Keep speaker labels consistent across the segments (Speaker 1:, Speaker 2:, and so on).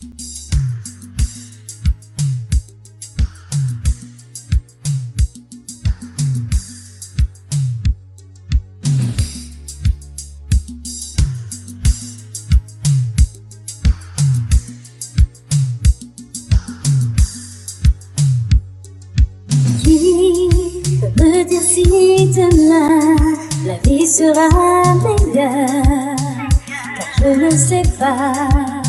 Speaker 1: Qui me dire si demain la vie sera meilleure, car je ne sais pas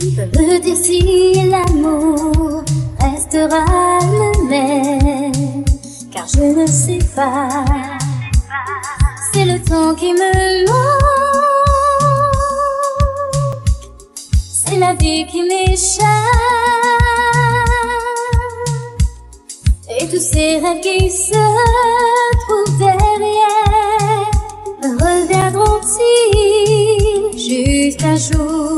Speaker 1: peuvent dire si l'amour restera le même, car je ne sais pas, c'est le temps qui me manque, c'est la vie qui
Speaker 2: m'échappe, et tous ces rêves qui se trouvent derrière me reviendront-ils jusqu'un jour?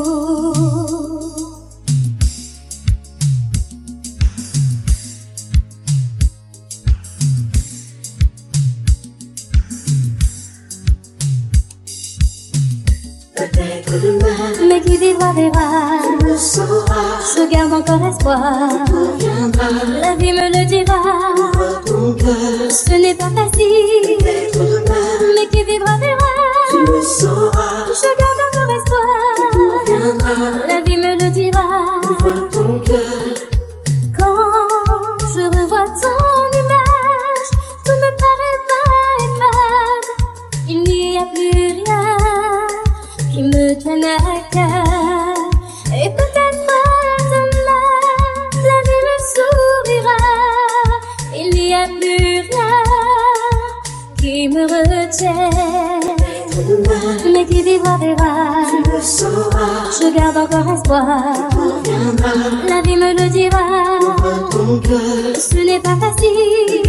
Speaker 2: tu le sauras. Je garde encore espoir, La vie me le dira. Ce n'est pas facile mais qui vivra verra. Tu le sauras. Je garde encore espoir, La vie me le dira. je garde encore espoir. La vie me le dira. Ce n'est pas facile,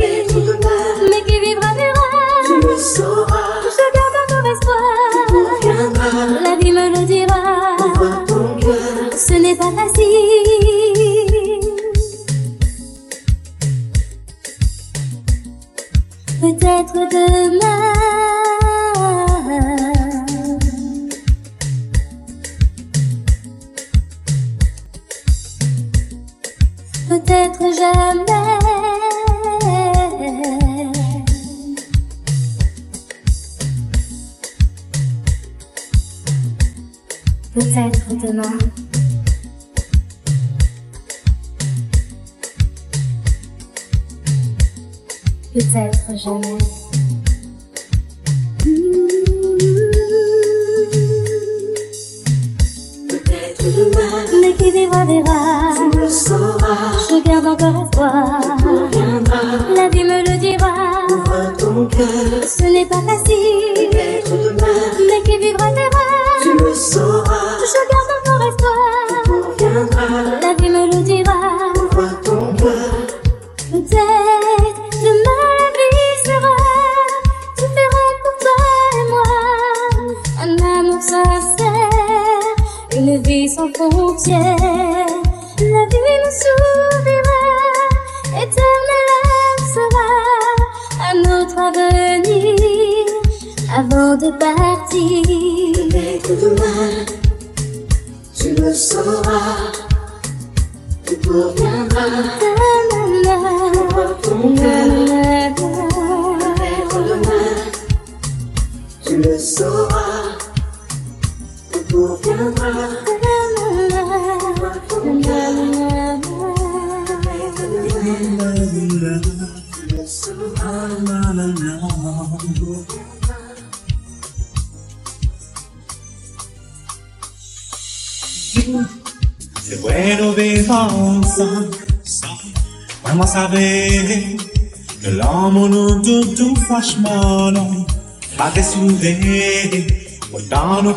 Speaker 2: mais qui vivra verra. Je garde encore espoir. La vie me le dira. Ce n'est pas facile. Peut-être demain. peut-être jamais. Peut-être demain, mais qui vivra verra. Tu le sauras. Je garde encore espoir. Tout. La vie me le dira. Ouvre ton cœur. Ce n'est pas facile. Mais qui vivra verra. Tu le sauras. Je garde encore espoir.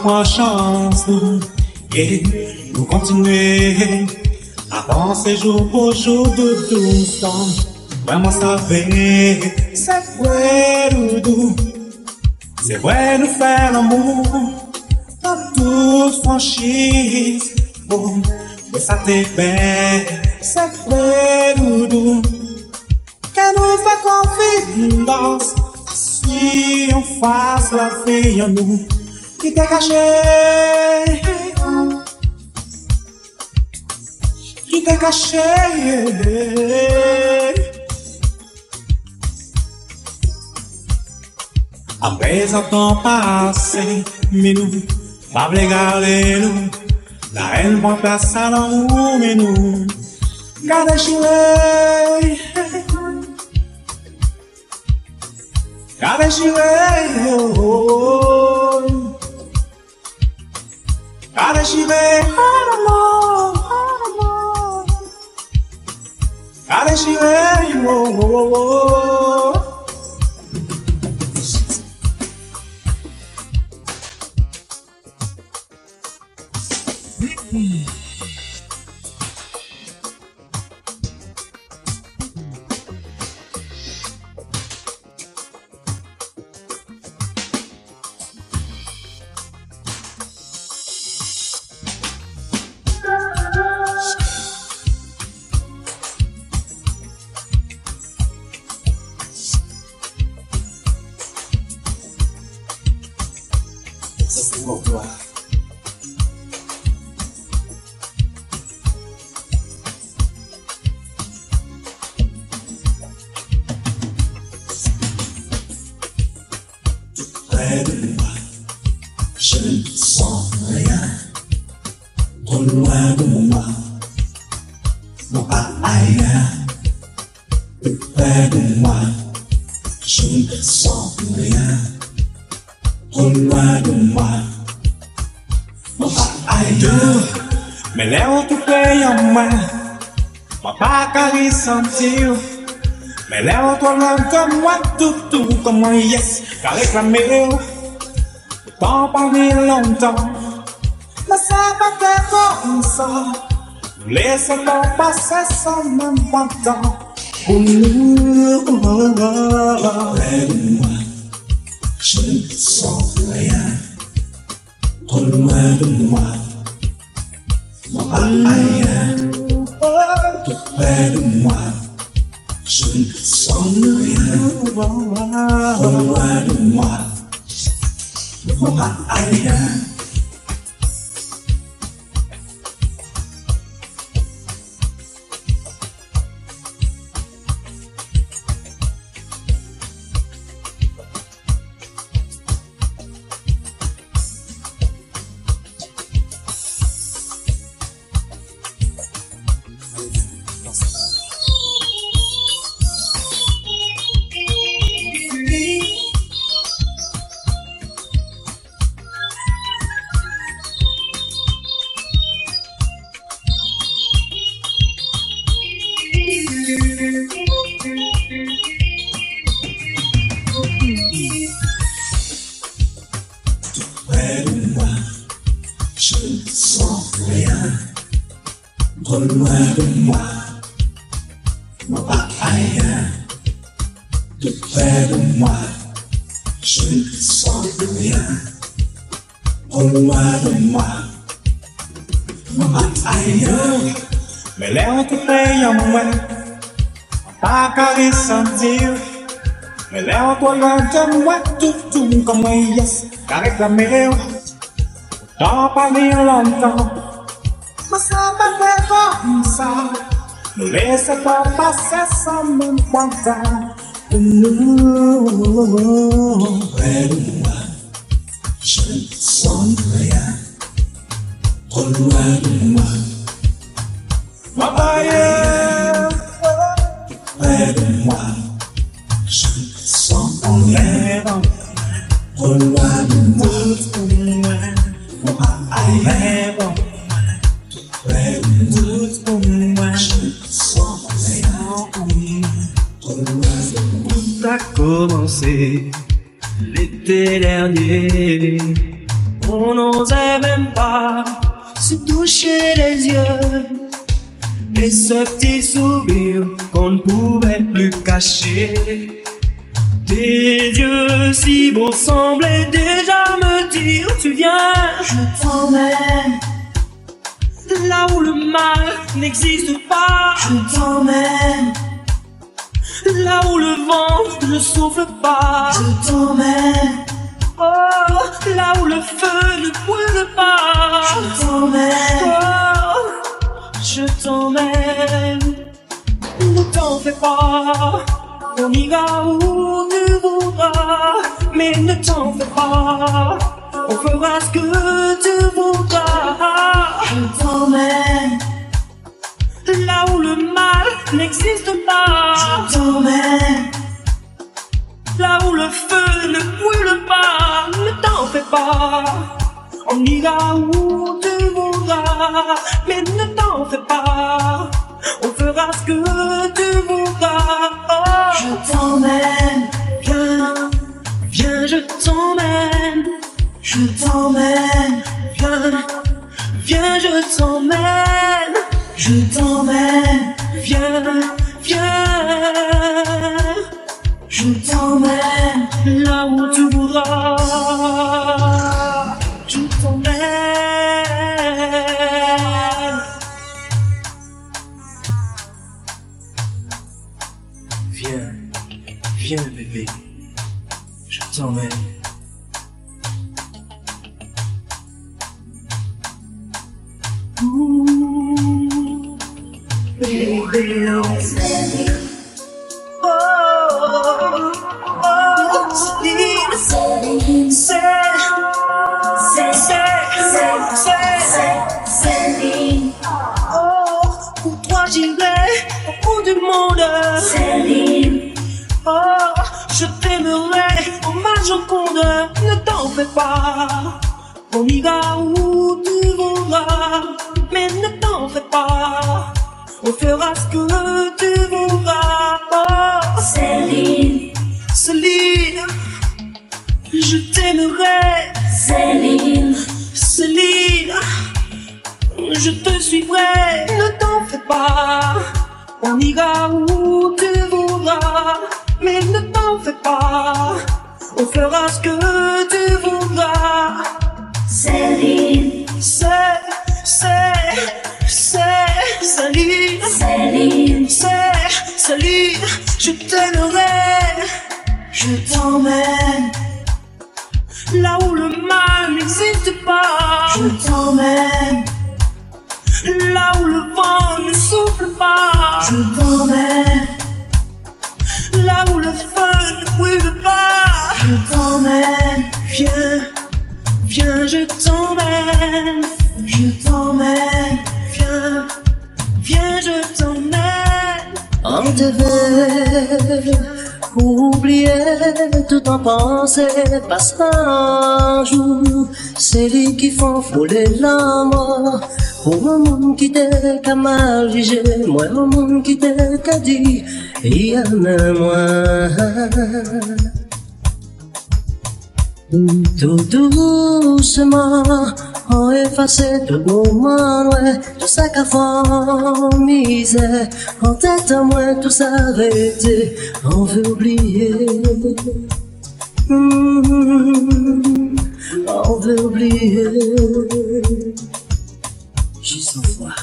Speaker 2: trois chances et nous continuer à penser jour pour jour de tous temps. Vraiment, ça fait Temps passé, mais nous, pas regarder nous. La haine prend place à l'amour, mais nous, gardez jouer. Gardez jouer, oh, oh. Gardez jouer, oh, oh, oh. Gardez jouer. Sentir. Mais l'air toi loin comme moi, tout tout comme yes, qu'à réclamer. Tant parler longtemps, mais ça va faire comme ça. Temps passer sans même pas temps. Pour nous, je ne sens rien. Trop loin de moi, non pas ailleurs. Mais l'air tout près en moi, pas qu'à ressentir. Mais l'air toi loin de moi, tout tout comme moi, yes, qu'à réclamer. Tant
Speaker 3: parler longtemps, a commencé l'été dernier. On n'osait même pas se toucher les yeux. Et ce petit sourire qu'on ne pouvait plus cacher. Tes yeux si beaux semblaient déjà me dire tu viens.
Speaker 4: Je t'emmène,
Speaker 3: Là où le mal n'existe pas.
Speaker 4: je t'emmène,
Speaker 3: Là où le vent ne souffle pas.
Speaker 4: je t'emmène,
Speaker 3: Oh, là où le feu ne brûle pas.
Speaker 4: je t'emmène,
Speaker 3: Oh, je t'emmène. fais pas. On ira où tu voudras, mais ne t'en fais pas. On fera ce que tu voudras.
Speaker 4: Je t'emmène,
Speaker 3: Là où le mal n'existe pas.
Speaker 4: je t'emmène,
Speaker 3: Là où le feu ne brûle pas, ne t'en fais pas. On ira où tu voudras, mais ne t'en fais pas. On fera ce que tu voudras. Oh,
Speaker 4: je t'emmène,
Speaker 3: viens, viens, je t'emmène.
Speaker 4: je t'emmène,
Speaker 3: Viens, viens, je t'emmène.
Speaker 4: Je t'emmène,
Speaker 3: Viens, viens.
Speaker 4: je t'emmène,
Speaker 3: là où tu voudras. Je t'emmène. Viens, viens bébé, je t'emmène. Ooh, baby, oh, oh, oh, oh, pour toi j'irai au bout du monde. Oh, je t'aimerai au ne t'en fais pas. On ira où On fera ce que tu voudras. Oh,
Speaker 5: Céline,
Speaker 3: Céline, je t'aimerai.
Speaker 5: Céline,
Speaker 3: Céline, je te suivrai, ne t'en fais pas. On ira où tu voudras, mais ne t'en fais pas. On fera ce que tu je
Speaker 4: t'emmène,
Speaker 3: Là où le mal n'existe pas.
Speaker 4: je t'emmène,
Speaker 3: Là où le vent ne souffle pas,
Speaker 4: je t'emmène,
Speaker 3: là où le feu ne brûle pas,
Speaker 4: je t'emmène,
Speaker 3: viens, viens, je t'emmène,
Speaker 4: je t'emmène,
Speaker 3: viens, viens, je t'emmène.
Speaker 6: On devait oublier tout en pensée jour c'est lui qui font fouler l'amour. Pour un monde qui t'est qu'à mal jugé moi un monde qui t'est qu'à dit il y a même moi tout doucement, on efface tout moment, ouais, tout ça qu'a misère, en tête à moi tout s'arrêter, on veut oublier. Hmm, on veut oublier. Juste une fois.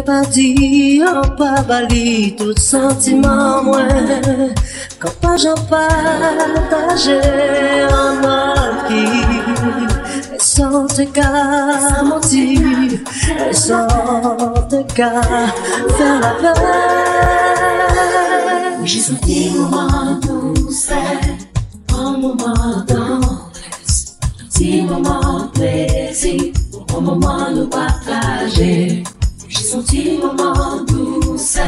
Speaker 6: Il peut pas dire, pas bali, tout sentiment, moi. Quand pas j'en partager en mal qui, et sans te qu'à mentir, et sans te qu'à faire la peine.
Speaker 5: j'ai senti un petit moment plaisir, un moment de partager. J'ai senti un moment douce,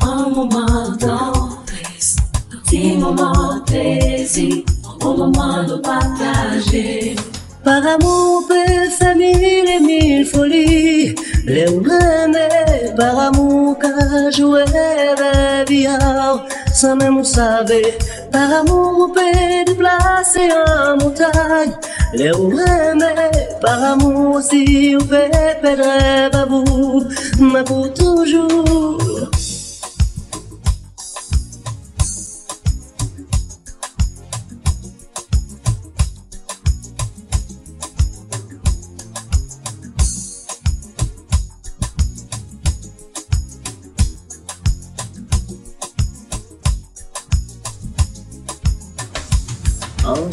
Speaker 5: un moment tendresse, un petit moment plaisir, un moment de partager.
Speaker 6: Par amour, peut faire mille et mille folies. Les ouvremets, par amour, qu'a joué la vie, même savoir. Par amour, peut déplacer en montagne. Les ouvremets, par amour, si vous faites perdre à vous, mais pour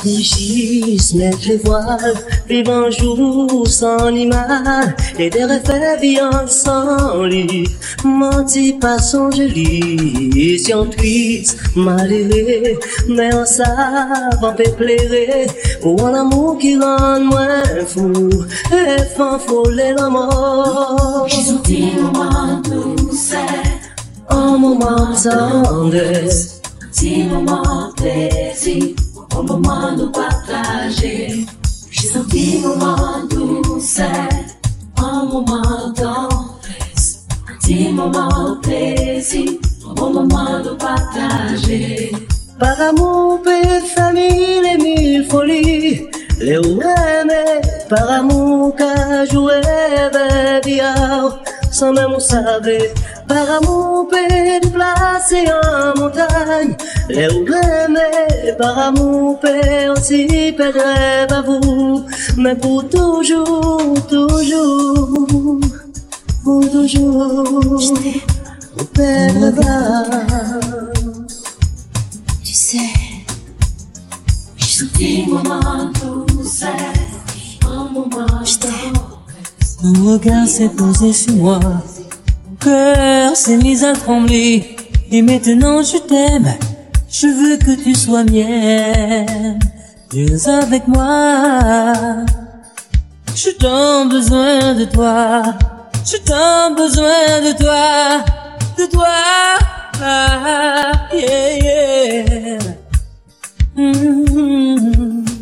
Speaker 6: Enrichissent, mettent les voiles, vivent un jour sans animal, et des rêves bien sans lit. Menti pas son joli, si on triste, malheureux, mais on savant pépléré, ou un amour qui rend moins fou, et fan folle la mort.
Speaker 5: J'ai un moment douce,
Speaker 6: Un moment de tendresse,
Speaker 5: petit moment plaisir, moment de partager. J'ai senti moment douce, un moment tendresse, un petit moment plaisir, un moment de partager.
Speaker 6: Par amour, paix, famille, les mille folies. Les aimés, par amour, qu'à jouer, baby, oh. Sans même savoir. Par amour, paix, déplacé en montagne. Les aimés, par amour, paix, aussi, rêve à vous. Mais pour toujours, toujours, pour toujours, de rêve.
Speaker 5: Tu sais, senti un moment douce, un moment tendresse.
Speaker 4: Ton regard s'est posé sur moi. Mon cœur s'est mis à trembler. Et maintenant je t'aime. Je veux que tu sois mienne. Viens avec moi. Je t'en besoin de toi. Je t'en besoin de toi. De toi. Ah, yeah, yeah. Mm.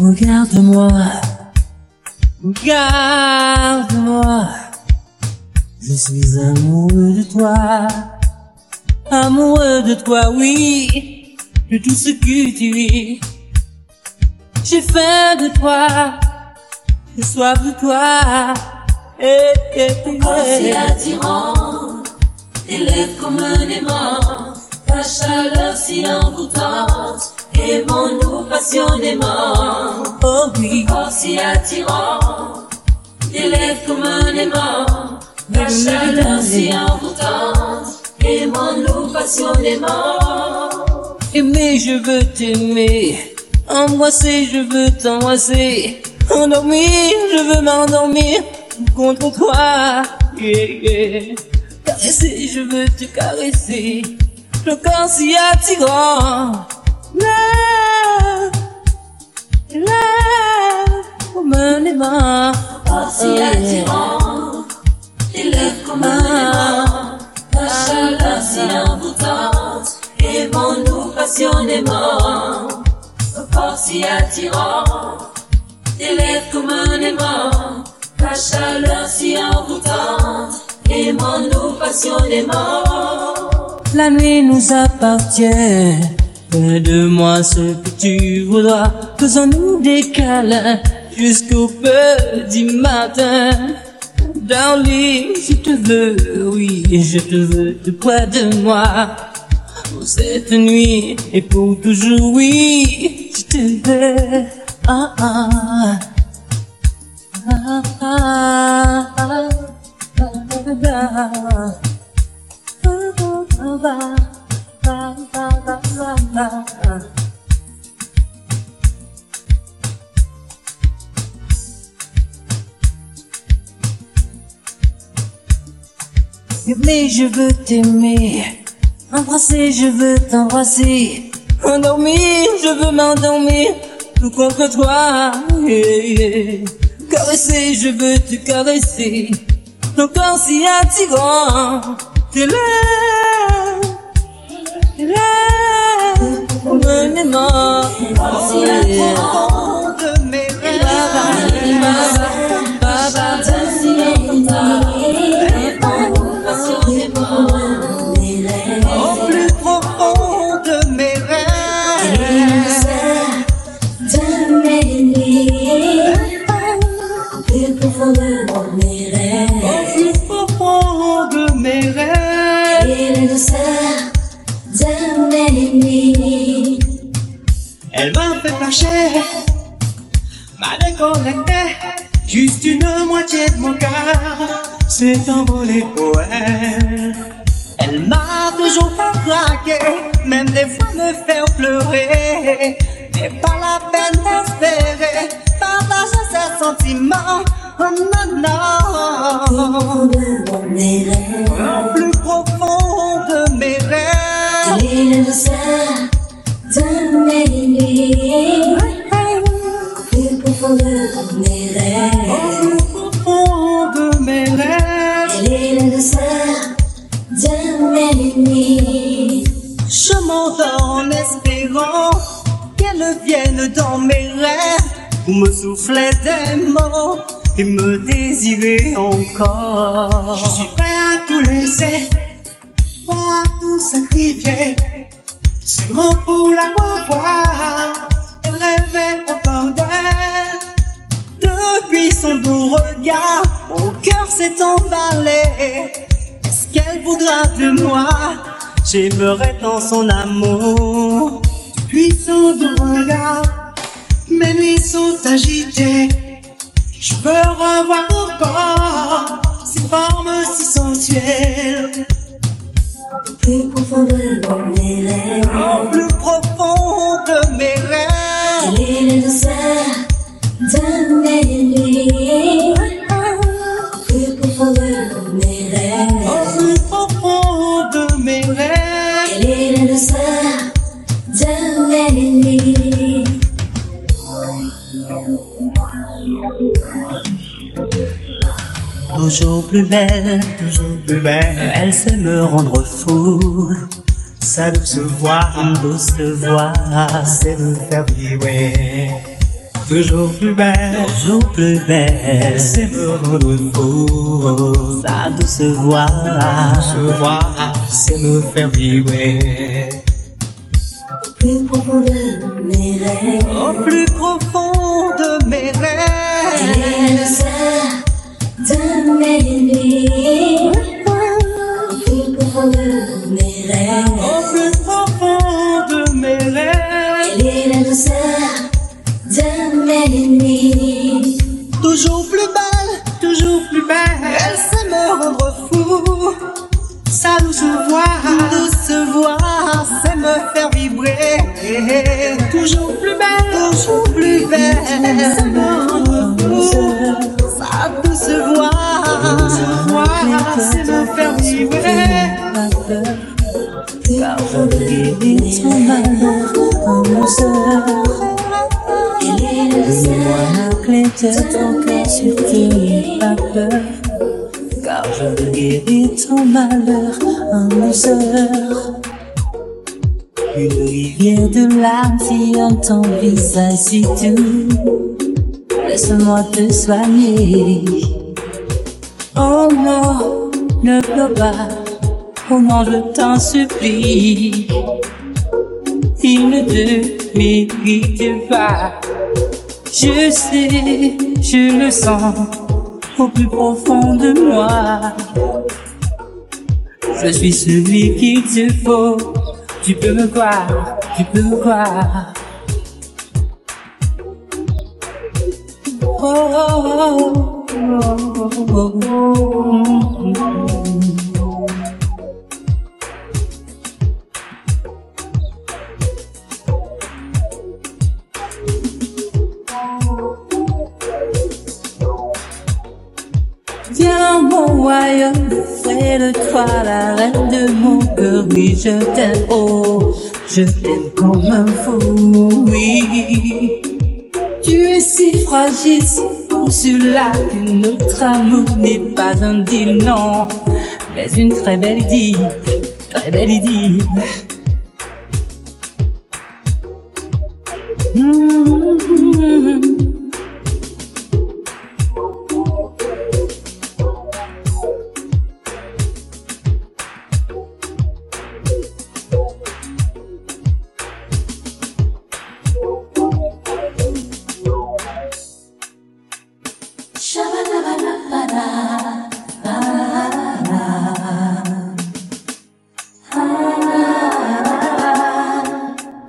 Speaker 4: Regarde-moi, regarde-moi, je suis amoureux de toi, amoureux de toi, oui, de tout ce que tu es. J'ai faim de toi, j'ai soif de toi, eh, eh, eh,
Speaker 5: C'est
Speaker 4: eh.
Speaker 5: attirant, tes lèvres comme un aimant, ta chaleur si envoûtante, aimons-nous passionnément.
Speaker 4: oh oui,
Speaker 5: Corps si attirant, tes lèvres comme un aimant, ta chaleur si envoûtante, aimons-nous passionnément.
Speaker 4: aimer, je veux t'aimer, embrasser, je veux t'embrasser, endormir, je veux m'endormir. Contre toi, yeah, yeah. caresser, je veux te caresser, le corps si attirant, love, love, comme un aimant,
Speaker 5: Corps si attirant, lèvres comme un aimant, ta chaleur si envoûtante, aimons-nous passionnément. Corps si attirant, lèvres comme un aimant, ta chaleur si envoûtante, aimons-nous passionnément.
Speaker 4: La nuit nous appartient. Fais de moi ce que tu voudras. Faisons-nous des câlins jusqu'au petit matin. Darling, je te veux, oui, je te veux tout près de moi. Pour cette nuit et pour toujours, oui, je te veux. Ah, ah. Ah, ah, ah, ah, ah. Mais je veux t'aimer, embrasser, je veux t'embrasser, endormir, je veux m'endormir, tout contre toi. Caresser, je veux te caresser, ton corps si attirant, tes lèvres, tes lèvres,
Speaker 5: Corps si attirant,
Speaker 4: de mes rêves. Baba, baba,
Speaker 5: chaleur
Speaker 7: m'a déconnecté. Juste une moitié de mon cœur s'est envolé pour elle. Elle m'a toujours fait craquer, même des fois me faire pleurer. N'est pas la peine d'espérer, partager ses sentiments. Oh non, non. Plus profond de mes rêves.
Speaker 1: Plus profond de mes rêves.
Speaker 7: Je m'endors en espérant qu'elle vienne dans mes rêves pour me souffler des mots et me désirer encore. Je suis prêt à tout laisser, à tout sacrifier, seulement pour la revoir et rêver encore d'elle. Depuis son doux regard, mon cœur s'est emballé. Est-ce qu'elle voudra de moi? J'aimerais tant son amour. Depuis son doux regard, mes nuits sont agitées. Je veux revoir encore ses formes si sensuelles.
Speaker 1: Plus profond de mes rêves.
Speaker 7: Au plus profond de mes rêves.
Speaker 1: Il est le de mes nuits. Plus profond de mes rêves.
Speaker 7: Au plus profond de mes rêves.
Speaker 1: Il est le de mes nuits.
Speaker 7: Toujours plus belle, toujours plus belle, elle sait me rendre fou. Sa douce voix, douce voix, c'est me faire vibrer. Toujours plus belle, toujours plus belle, elle sait me rendre fou. Sa douce voix, douce voix, c'est me faire vibrer.
Speaker 1: Plus profond de mes rêves.
Speaker 7: Au plus profond de mes rêves. Toujours plus belle, toujours plus belle. Elle sait me fou. Voix, douce voix, sait me faire vibrer. Toujours plus belle, toujours plus belle. Elle sait me rendre fou. Sa douce voix, douce voix, sait me faire vibrer.
Speaker 1: Plus profond de le seul de mes nuits.
Speaker 4: Car je veux guérir ton malheur en douceur. Une rivière de larmes sillonne ton visage si doux. Laisse-moi te soigner. Oh non, ne pleure pas. Comment je t'en supplie. Il ne te mérite pas. Je sais, je le sens au plus profond de moi. Je suis celui qu'il te faut. Tu peux me croire, tu peux me croire. Viens mon royaume, fais de toi la reine de mon cœur. Oui, je t'aime, oh, je t'aime comme un fou, oui. Tu es si fragile, si pour cela que notre amour n'est pas un deal, non, mais une très belle idée, très belle idée. Mm.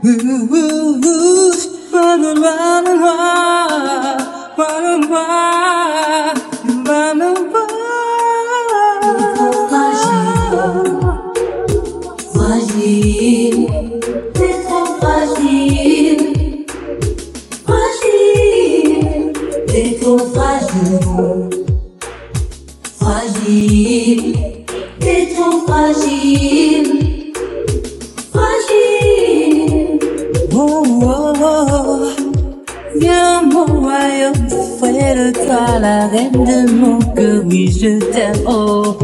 Speaker 4: Ooh, ooh, ooh,
Speaker 8: run and run and run, run and run. Je t'aime, oh,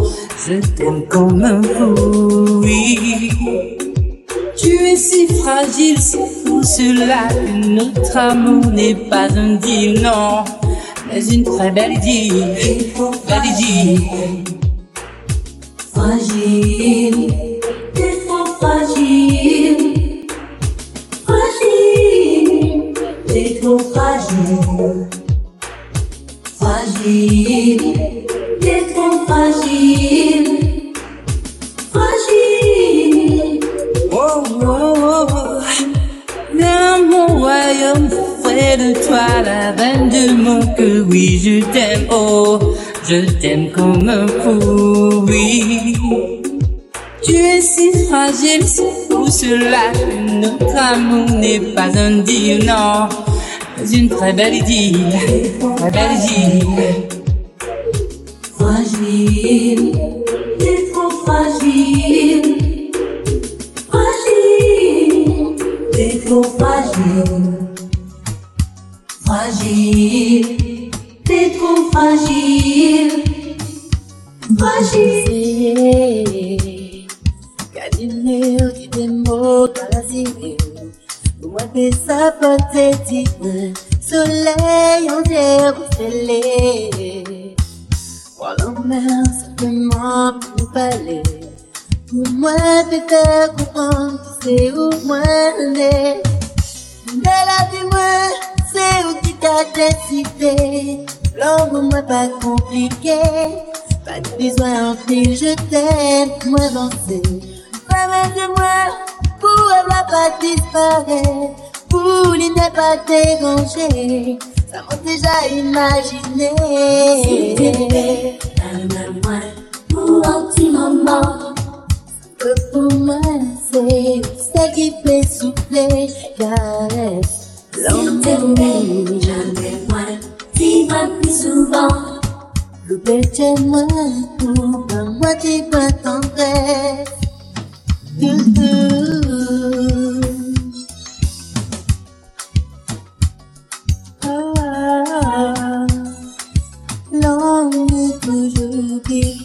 Speaker 8: je t'aime comme un fou, oui. Tu es si fragile, c'est pour cela que notre amour n'est pas un deal, non, mais une très belle idée, belle idée.
Speaker 5: Fragile,
Speaker 8: cœur, oui, je t'aime, oh, je t'aime comme un fou, oui. Tu es si fragile, c'est pour cela que notre amour n'est pas un deal, non, mais une très belle idée, très belle idée.
Speaker 5: Fragile, t'es trop fragile, fragile, t'es trop fragile, fragile, tellement fragile. Fragile.
Speaker 8: Kadine ki demo kalazine. Ou mwen pe sa patetik mwen. Soleil an te refele. Walan men simplement pou nou pale. Pou mwen pe te koupan ki se ou mwen ne. Mwen la di mwen se ou ki ta deside. L'homme moi pas compliqué. Pas de besoin en pile, je t'aime, moi avancer Femme de moi, pour va pas disparaître Pour il n'est pas dérangé. Ça m'a déjà imaginé.
Speaker 5: Aime-moi pour un petit moment,
Speaker 8: Que pour moi c'est ça qui fait souffler. Caresse
Speaker 5: s'il te plaît, jamais moins, plus souvent.
Speaker 8: Moitié pas tendresse Doudou. Ah, L'homme toujours qui croit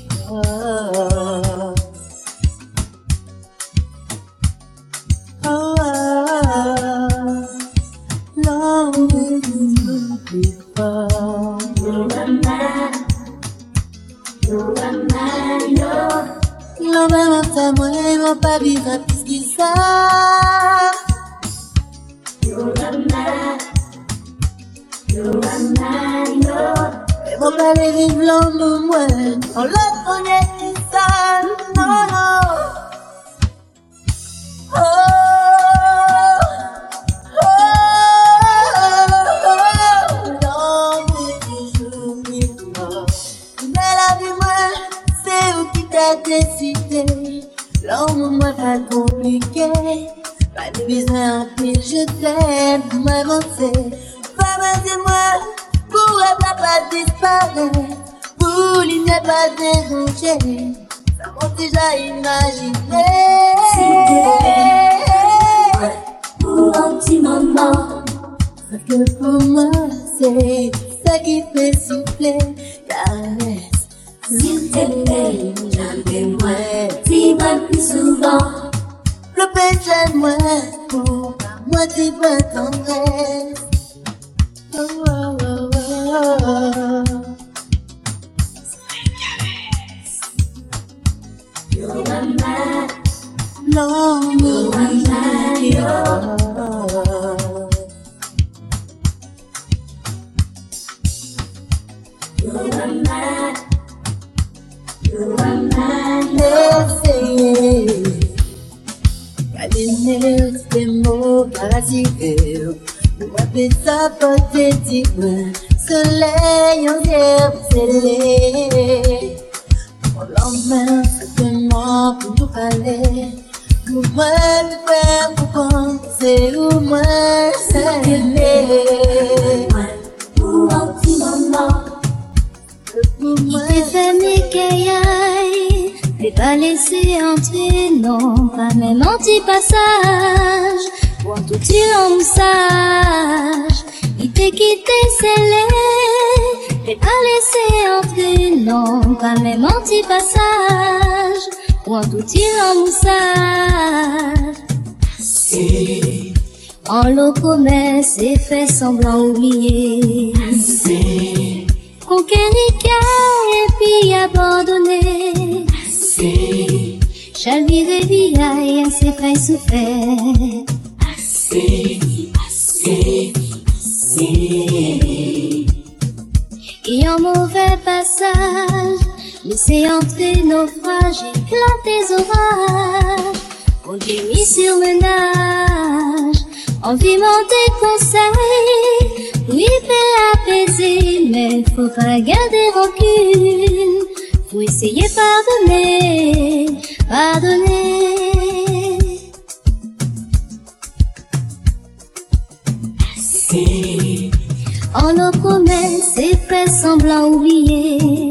Speaker 1: t'est quitté scellé. T'es pas laissé entrer, non, pas même anti-passage. Pour tout tu en moussage. En l'eau promesse et fait semblant oublier. Conquérir et puis abandonner. Chalvirer via et assez fait souffert. Et en mauvais passage, laisser entrer naufrage, éclater orages. On mis sur ménage, en vivant tes conseils. Oui, fait apaiser, mais faut pas garder rancune. Faut essayer pardonner, pardonner. En nos promesses et fait semblant oublier.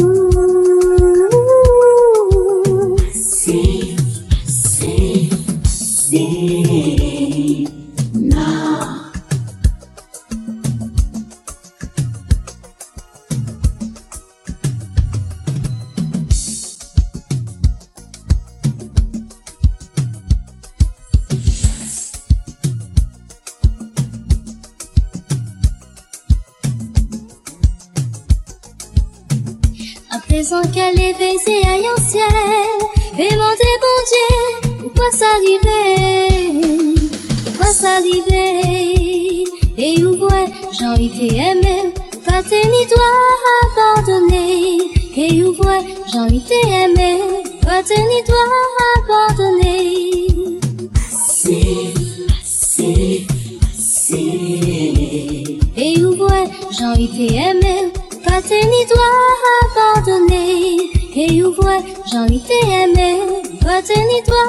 Speaker 1: Ouh. À présent qu'elle est baisée à ciel, et mon Dieu, bon Dieu, pourquoi s'arriver? Pourquoi s'arriver? Et où ouais, envie de t'aimer, pas ni toi abandonner. Et où ouais, envie de t'aimer, pas ni toi abandonner. Et où ouais, envie de t'aimer, pas ni toi abandonner. Et où j'ai envie de t'aimer, pas ni toi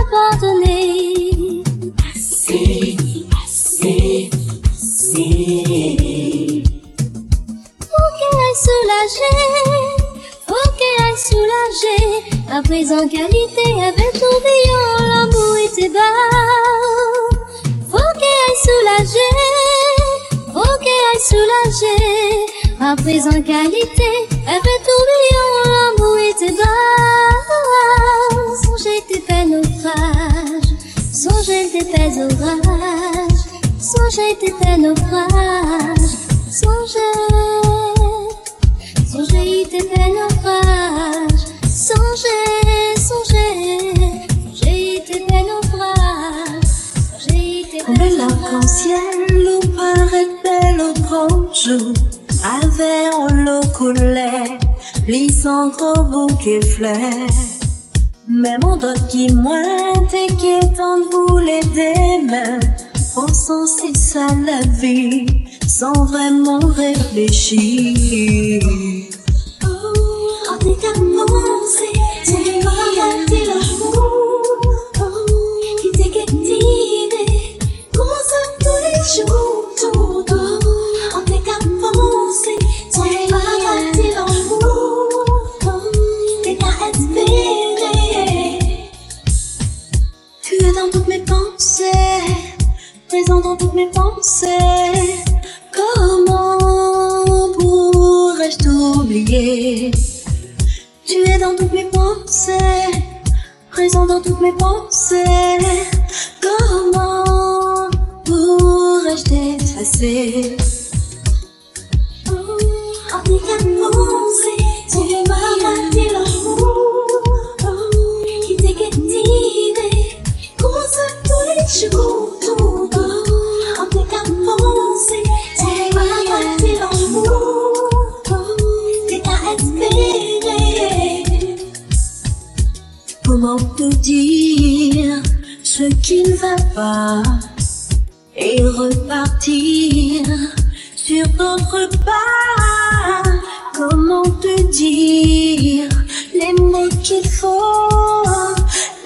Speaker 1: abandonner. Faut qu'elle aille soulager, faut qu'elle aille soulager. À présent, qualité avec tourbillon, l'amour était bas. Faut qu'elle aille soulager, faut qu'elle aille soulager. À présent, qualité avec tourbillon, l'amour était bas. Songez tes peines naufrages, songez tes peines orages, songez tes peines naufrages, songez. Songez tes peines
Speaker 8: plissant gros bouquet fleurs Mais mon doigt qui est en voulait des mains Pensant c'est ça la vie, sans vraiment réfléchir Oh, t'es dans toutes mes pensées. Comment pourrais-je t'oublier? Tu es dans toutes mes pensées, présent dans toutes mes pensées. Comment pourrais-je t'effacer? Oh, qu'à penser, tu m'as l'amour qui t'est Dire ce qui ne va pas et repartir sur d'autres pas. Comment te dire les mots qu'il faut,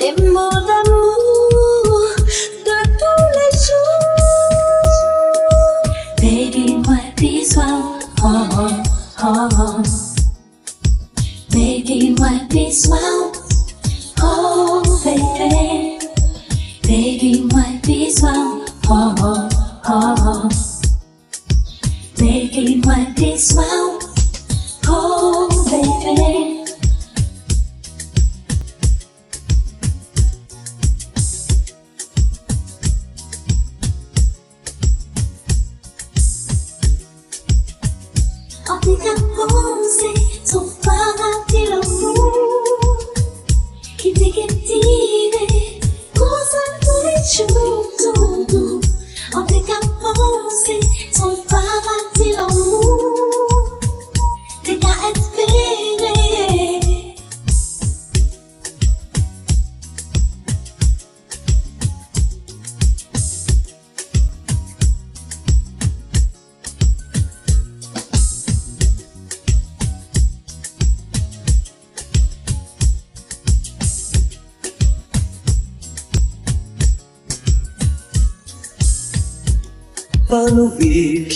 Speaker 8: les mots d'amour de tous les jours? Baby, moi, this one, oh, oh, oh.
Speaker 9: Making my
Speaker 6: day smile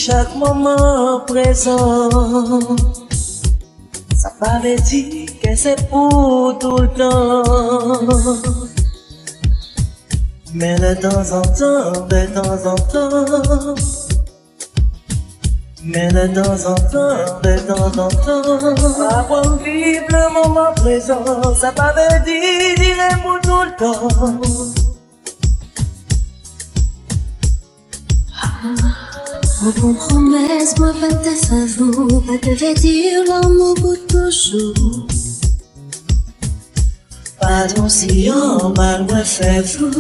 Speaker 6: chaque moment présent. Ça paraît dire que c'est pour tout le temps. Mais de temps en temps, de temps en temps. Mais de temps en temps, de temps en temps. Apprendre vivre le moment présent. Ça paraît dire, dire pour tout le temps.
Speaker 8: Mon promesse, moi pas ta faveur, pas te fait dire l'amour pour toujours.
Speaker 6: Pardon si on mal me fait fou.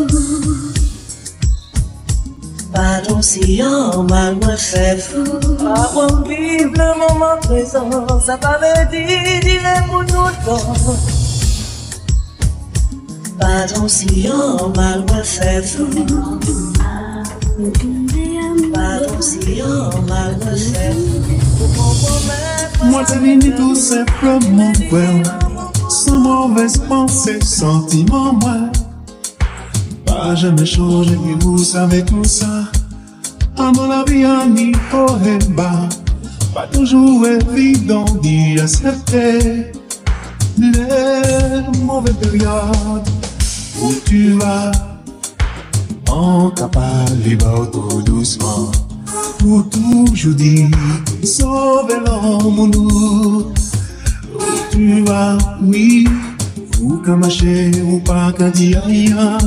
Speaker 6: Pardon si on me fait fou. Apprendre à vivre le moment présent, ça pas veut dire dire pour le temps. Pardon si on me fait fou.
Speaker 3: Moi t'es venu tout simplement. Sans mauvaise pensée, sentiment moi. Pas jamais changé, vous savez tout ça. Vie en y haut et bas. Pas toujours évident d'y accepter. Les mauvaises périodes où tu vas En capable, libre tout doucement Pour toujours dire, sauver l'homme nous tu vas, oui, ou qu'à ou pas qu'à dire rien,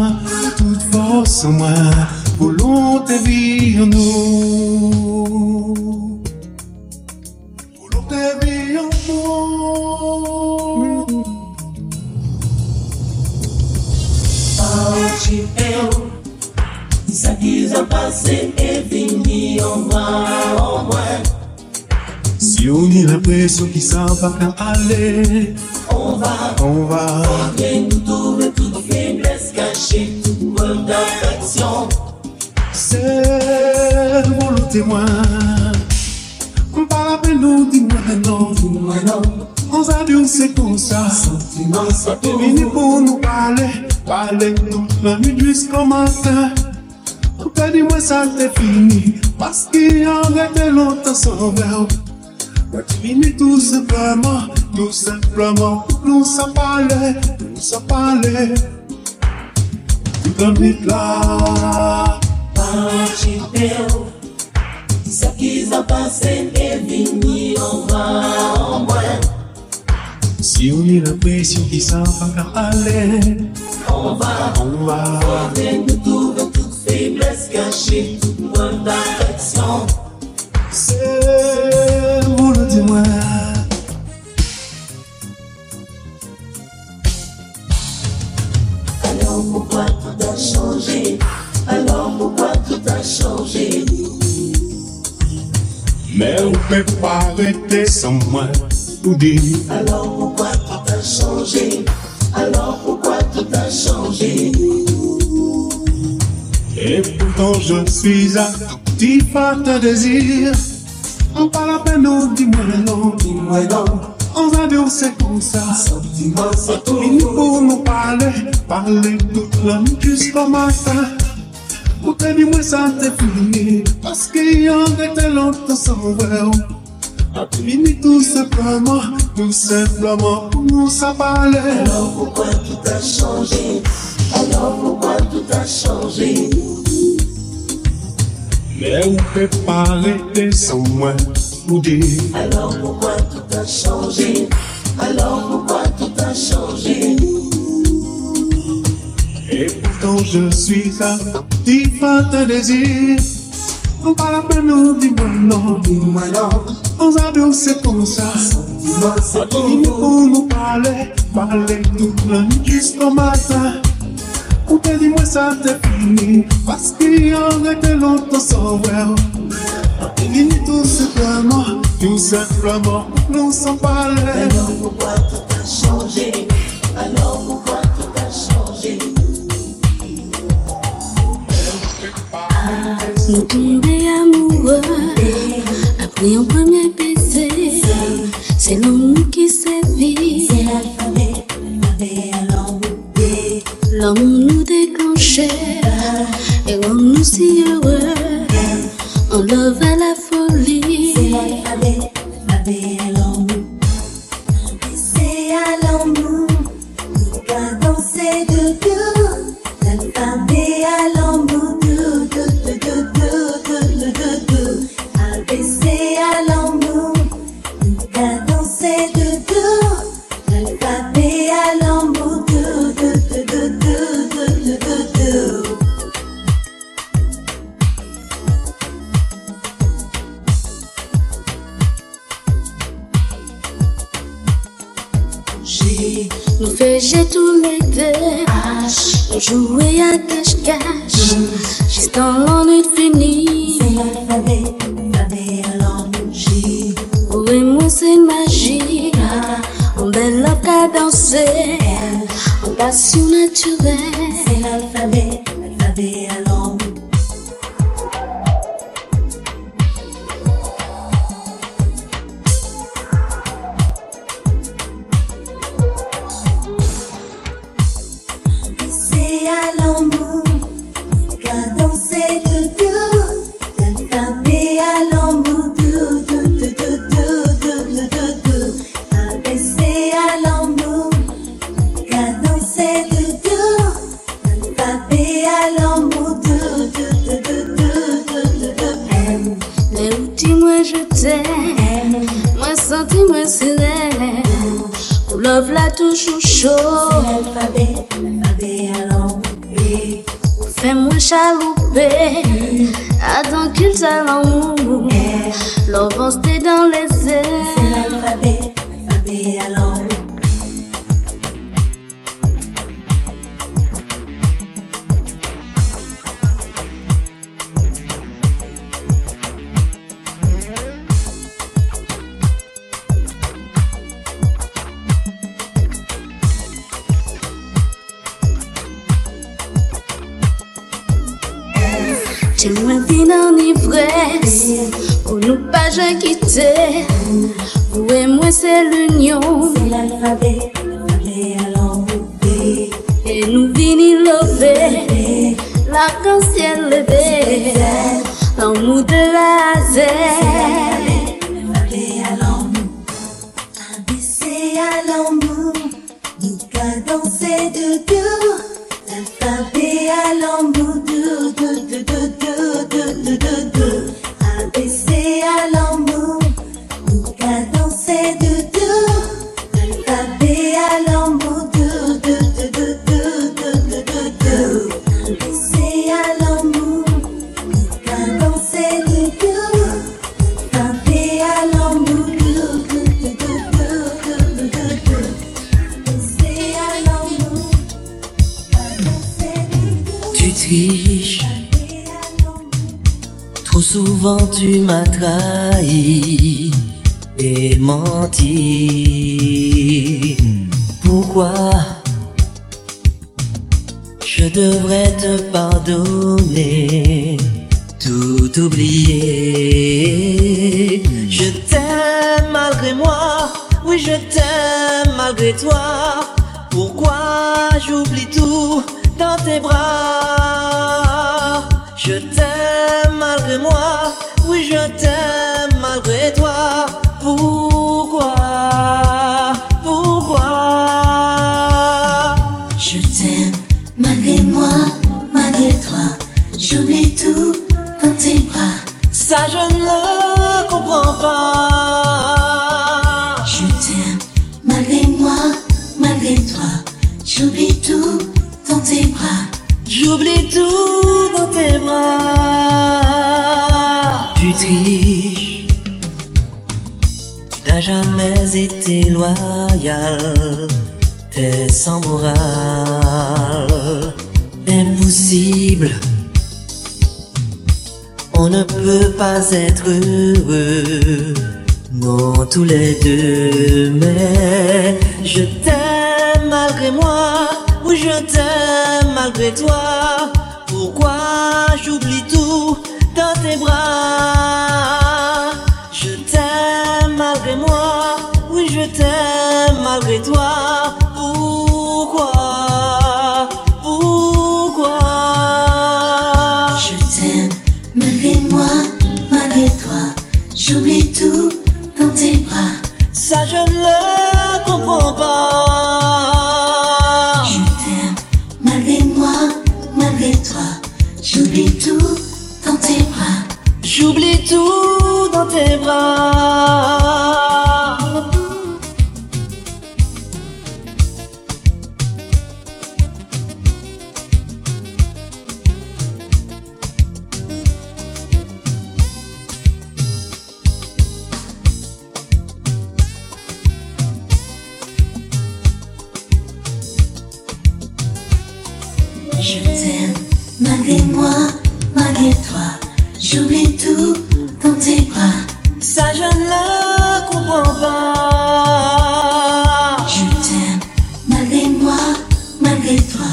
Speaker 3: toute force en moi, volonté vie en nous. Volonté vie en nous.
Speaker 5: Hoje aqui já passei e moi, en moi
Speaker 3: Si on y l'impression qu'il s'en va qu'à aller,
Speaker 5: On va
Speaker 3: on va.
Speaker 5: Et nous trouver toute faiblesse cachée Toute preuve d'affection
Speaker 3: C'est moi. Pas la peine nous dis-moi non.
Speaker 5: Dis-moi non
Speaker 3: On s'est dit c'est comme ça.
Speaker 5: Sentiment c'est tout
Speaker 3: venu pour nous parler, parler toute la nuit jusqu'au matin. T'as dit moi ça t'est fini, parce qu'il y a arrêté longtemps sans verre. T'es venu tout simplement, tout simplement, pour nous s'en parler, nous s'en parler. Tout la nuit là,
Speaker 5: Hoje eu Isso aqui já passei e vim en moi, en moi
Speaker 3: si on a l'impression qu'il s'en va qu'à aller,
Speaker 5: On va
Speaker 3: on va.
Speaker 5: Et nous trouver toute faiblesse cachée. Toute preuve d'affection
Speaker 3: C'est volonté moi.
Speaker 5: Alors pourquoi tout a changé? Alors pourquoi tout a changé?
Speaker 3: Mais on peut pas arrêter sans moi, tout dire.
Speaker 5: Alors pourquoi tout a changé? Alors pourquoi tout a changé?
Speaker 3: Et pourtant je suis un petit de désir. On parle à peine, on dis-moi non.
Speaker 5: Dis-moi non
Speaker 3: On va dire c'est comme ça.
Speaker 5: C'est tout
Speaker 3: Il faut nous parler, parler toute la nuit jusqu'au matin. Pour te dire moi ça t'est fini, parce qu'il y en était longtemps sans voir. Fini tout simplement, tout simplement nous ça parler.
Speaker 10: Alors pourquoi tout a changé? Alors pourquoi tout a changé
Speaker 3: Mais on peut pas arrêter sans moi vous dire.
Speaker 10: Alors pourquoi tout a changé Alors pourquoi tout a changé
Speaker 3: Et pourtant je suis attentif à tes désirs. On parle peine, nous dis-moi non,
Speaker 10: Dis-moi non,
Speaker 3: on s'adore c'est comme ça.
Speaker 10: dis-moi c'est
Speaker 3: nous parler, parler toute la nuit jusqu'au matin. Ou te di mwen sa te fini Paski an rete lontan san wèw Fini tout simplement Tout simplement Nou san pale
Speaker 10: Alors pourquoi tout a changé? Alors pourquoi tout a changé?
Speaker 5: Nous tombés amoureux Après un premier baiser. C'est l'homme qui sévit.
Speaker 6: C'est la famille
Speaker 5: L'homme nous déclenchait et rend nous si heureux. On love à la folie.
Speaker 6: Souvent tu m'as
Speaker 5: trahi et
Speaker 6: menti. Pourquoi je devrais te
Speaker 5: pardonner, tout oublier? Je t'aime
Speaker 6: malgré
Speaker 5: moi, oui je t'aime malgré
Speaker 6: toi.
Speaker 5: Pourquoi j'oublie tout dans tes bras? Je t'aime moi.
Speaker 11: Oui, je t'aime malgré toi. Pourquoi? Pourquoi? Je t'aime malgré moi, malgré toi. J'oublie tout dans tes bras. Ça, je ne comprends pas. Je t'aime malgré moi,
Speaker 5: malgré toi. J'oublie tout dans tes bras.
Speaker 6: J'oublie tout dans tes bras tu triches. T'as jamais été loyal, t'es sans morale. Impossible, on ne peut pas être heureux. Non, tous les deux, mais je t'aime malgré moi, ou je t'aime malgré toi. Pourquoi j'oublie tout? dans tes bras. Je t'aime malgré moi, oui je t'aime malgré toi. Pourquoi? Pourquoi?
Speaker 5: Je t'aime malgré moi, malgré toi. J'oublie tout dans tes bras.
Speaker 6: Ça je le
Speaker 5: J'oublie tout dans tes bras.
Speaker 6: J'oublie tout dans tes bras. Ça, je ne le comprends pas.
Speaker 5: Je t'aime malgré moi, malgré toi.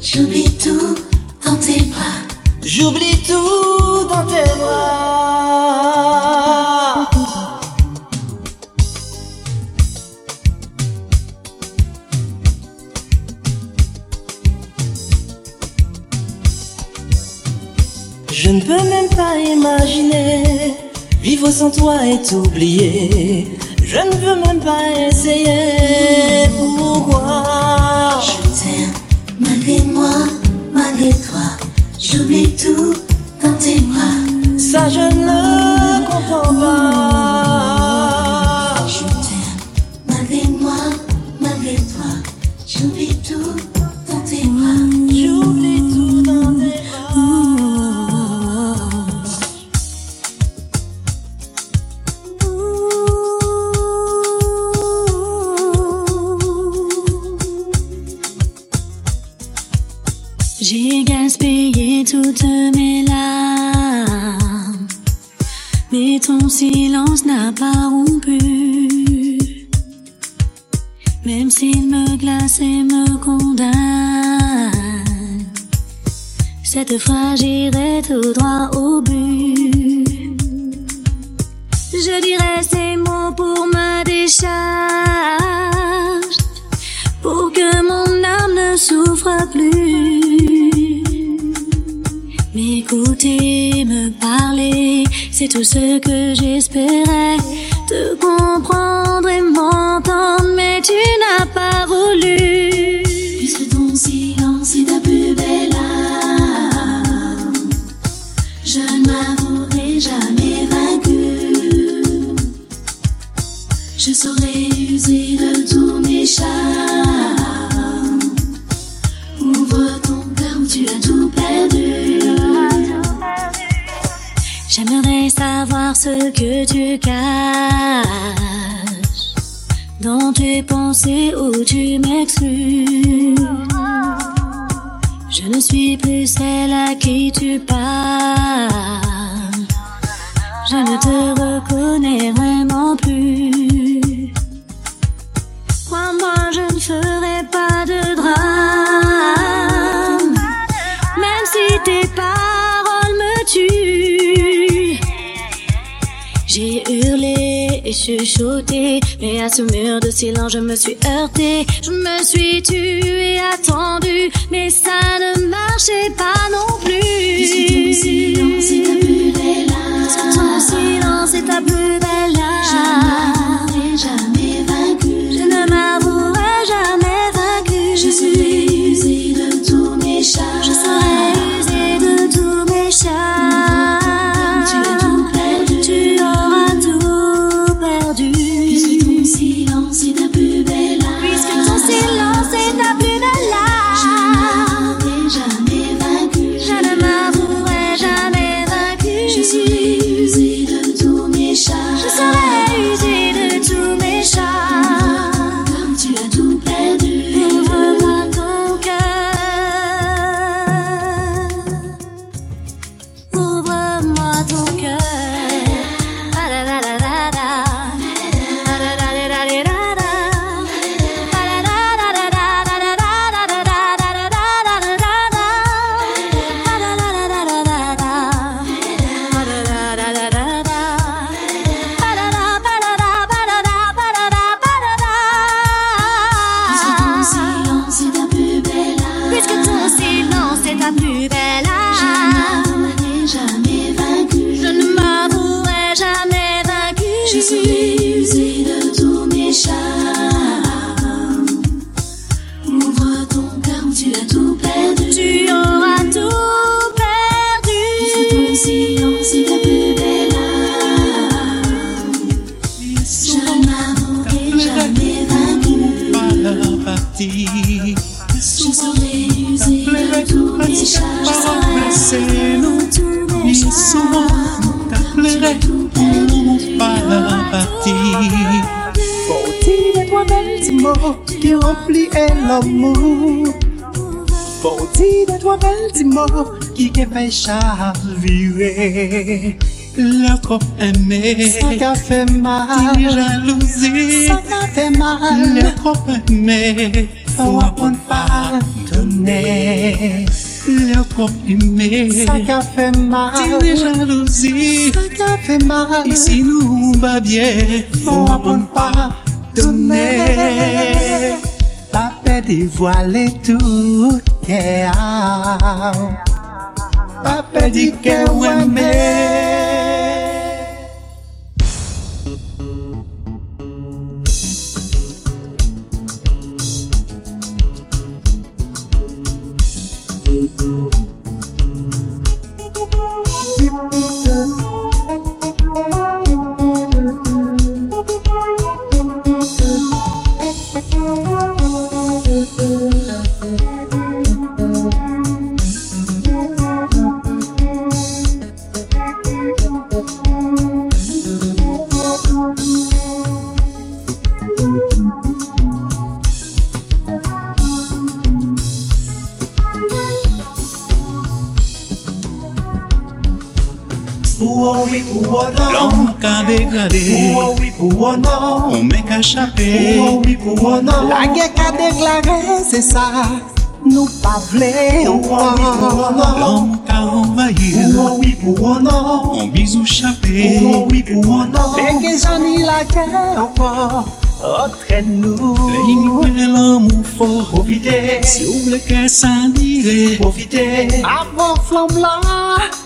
Speaker 5: J'oublie tout dans tes bras.
Speaker 6: J'oublie t'oublier.
Speaker 1: mais ça ne marchait pas.
Speaker 3: Lè trop aimé
Speaker 7: Sa ka fè mal.
Speaker 3: Ti jalousi
Speaker 7: Sa ka fè mal.
Speaker 3: Lè trop aimé Fou apon pa
Speaker 7: donè
Speaker 3: Lè trop aimé
Speaker 7: Sa ka fè mal.
Speaker 3: Ti jalousi
Speaker 7: Sa ka fè mal.
Speaker 3: E si nou ba
Speaker 7: bie Fou apon pa donè Pa pe di voale tout Kè a fait dire que ouais mais Oh oui, non
Speaker 3: on mec a échappé.
Speaker 7: Oui, oh non La guerre qu'a déclaré, c'est ça. Nous pas v'lé, oh non
Speaker 3: L'homme qu'a envahi,
Speaker 7: Oh oui, oh non
Speaker 3: on bisou chapé.
Speaker 7: Oh oui, non ai la guerre encore. Entraîne-nous.
Speaker 3: L'aimer l'amour fort,
Speaker 7: Profitez,
Speaker 3: si vous voulez que ça dirait.
Speaker 7: profitez. Avant flamme là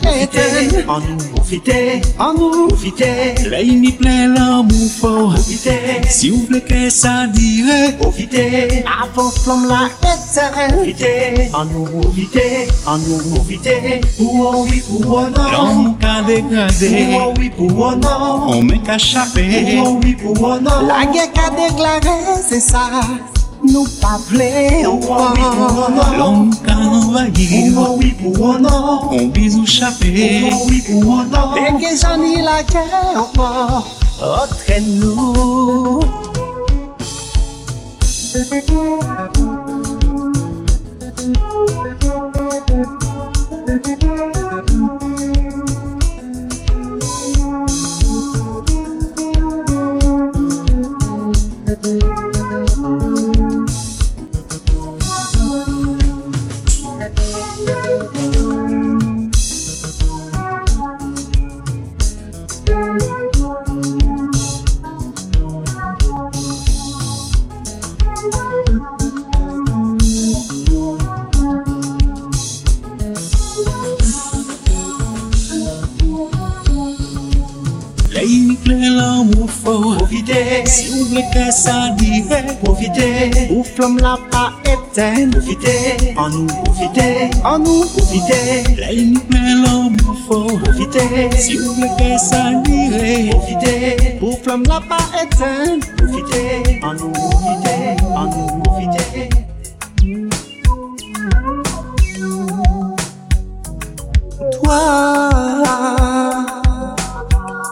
Speaker 7: Éteindre En nous, profitez En
Speaker 3: Profite, an nou
Speaker 7: profite.
Speaker 3: Le yini plen l'amou fò Profite,
Speaker 7: si ou vle ke sa dire Profite, avon flom la etere Profite, an nou profite. An
Speaker 3: nou profite, pou
Speaker 7: ou oui,
Speaker 3: pou ou nan L'amou
Speaker 7: ka degrade, pou ou oui, pou ou nan On men ka chape, pou ou oui, pou
Speaker 3: ou nan La
Speaker 7: gen ka deglare, se sa nou pa vle anpan Lom kan anvagir
Speaker 3: On bizou chapè Peke
Speaker 7: jani
Speaker 3: la kè anpan Otren nou dirait.
Speaker 7: profitez Ou flamme la pas éteinte Profitez, en nous, profitez En nous, profitez
Speaker 3: L'aimer plein l'amour fort,
Speaker 7: Profitez,
Speaker 3: si vous voulez que ça dirait.
Speaker 7: profitez Pour flamme la pas éteinte Profitez, en nous, profitez En nous, profitez Toi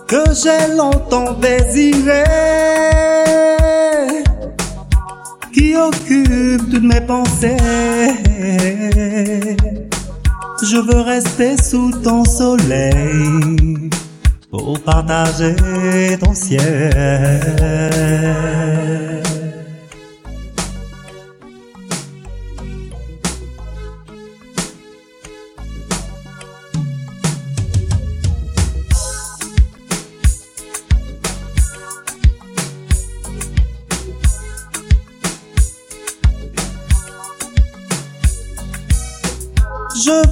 Speaker 7: Que j'ai longtemps désiré occupe toutes mes pensées Je veux rester sous ton soleil pour partager ton ciel.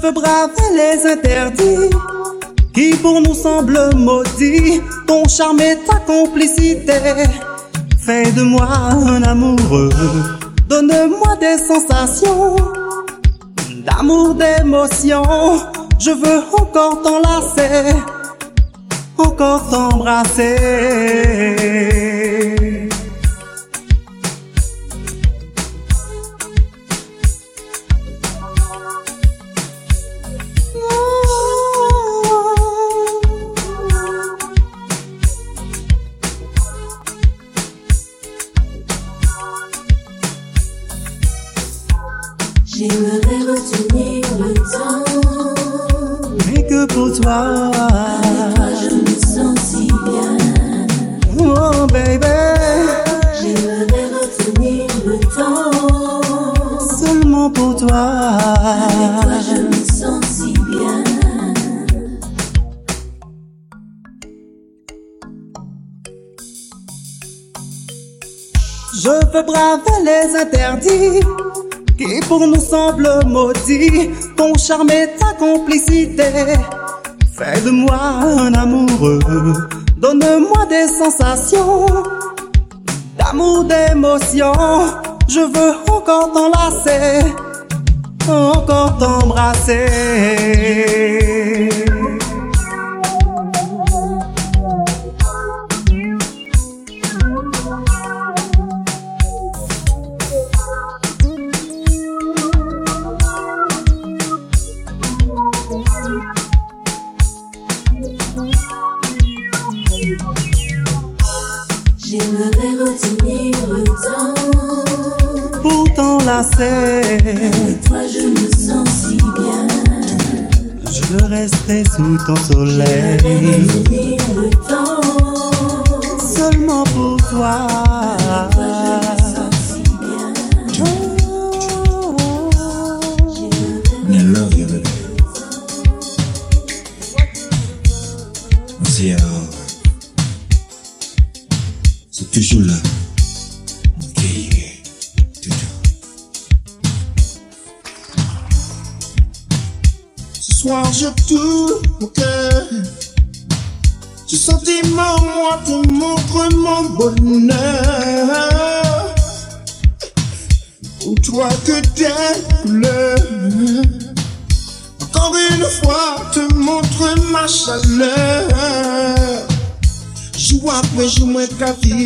Speaker 7: Je veux braver les interdits qui pour nous semblent maudits. Ton charme et ta complicité fais de moi un amoureux. Donne-moi des sensations d'amour, d'émotion. Je veux encore t'enlacer, encore t'embrasser. Veux braver les interdits qui pour nous semblent maudits. Ton charme et ta complicité. Fais de moi un amoureux. Donne-moi des sensations d'amour, d'émotion. Je veux encore t'enlacer, encore t'embrasser.
Speaker 5: Toi, je me sens si bien.
Speaker 7: je resterai sous ton soleil.
Speaker 5: Retenir le temps.
Speaker 7: Seulement pour toi.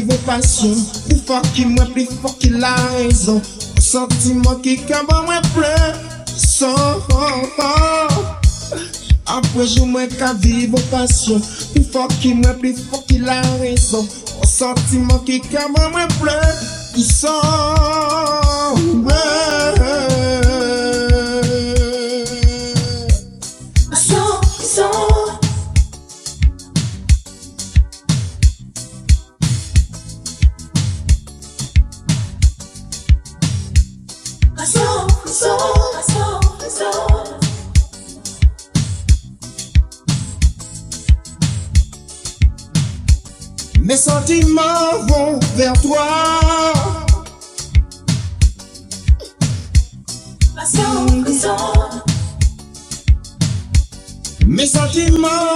Speaker 12: nivou pasyon Pli fok ki mwen, pli fok ki la rezon O sentimen ki kaba mwen ple Son Aprejou mwen ka vivou pasyon Pli fok ki mwen, pli fok ki la
Speaker 5: rezon O sentimen ki kaba mwen
Speaker 12: ple Son Mwen vers toi. Mes sentiments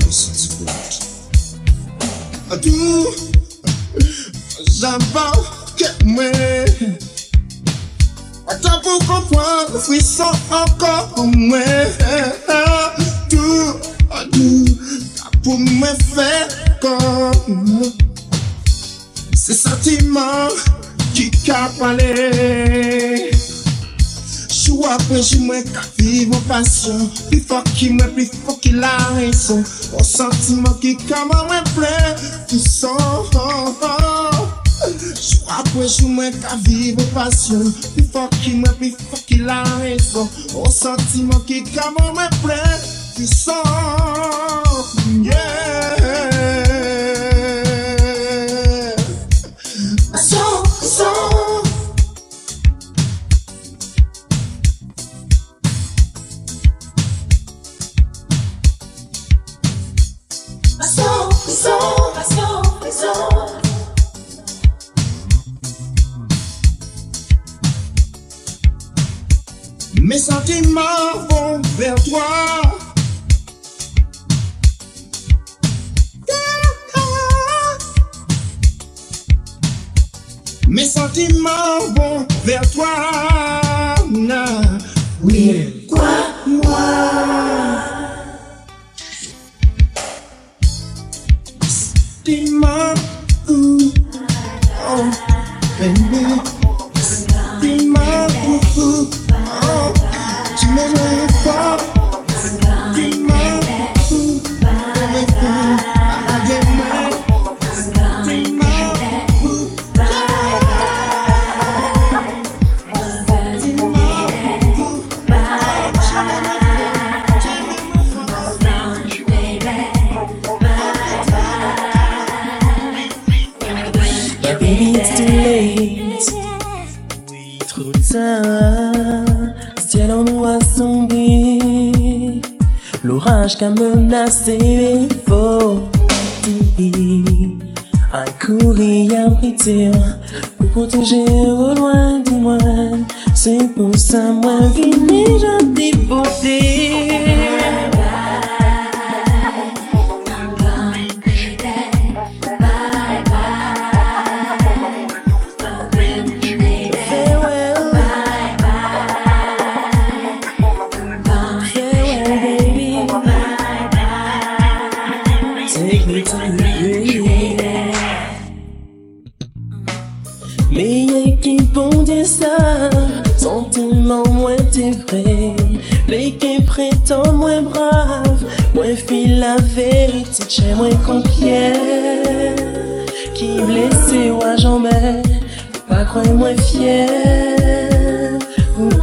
Speaker 12: Ça y est, on a ressenti pour l'autre. Tout, j'avance que. Attends pour comprendre, frisson encore moi. Tout, tout, pour me faire comme ces sentiments qui capalent. Jou aprenji mwen ka viv ou fasyon Pi fok ki mwen, pi fok ki la reson Ou sentimen ki kaman mwen ple Fison Jou aprenji mwen ka viv ou fasyon Pi fok ki mwen, pi fok ki la reson Ou sentimen ki kaman mwen ple Fison Yeah.
Speaker 6: sentiments vont vers toi. Na. Oui.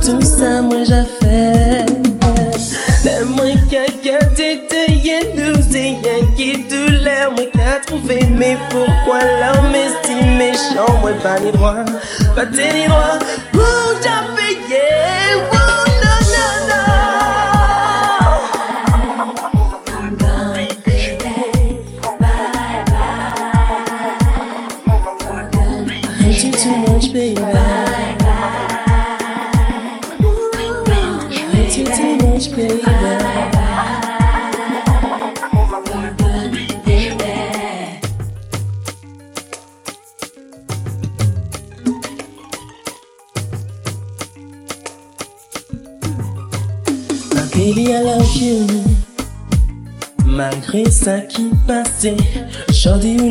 Speaker 5: tout ça moi j'ai fait La moi qui a gardé de nous Y'a qui douleur moi qui a trouvé Mais pourquoi l'homme estime méchant? Moi pas les droits, pas tes droits. Pour
Speaker 6: Shorty,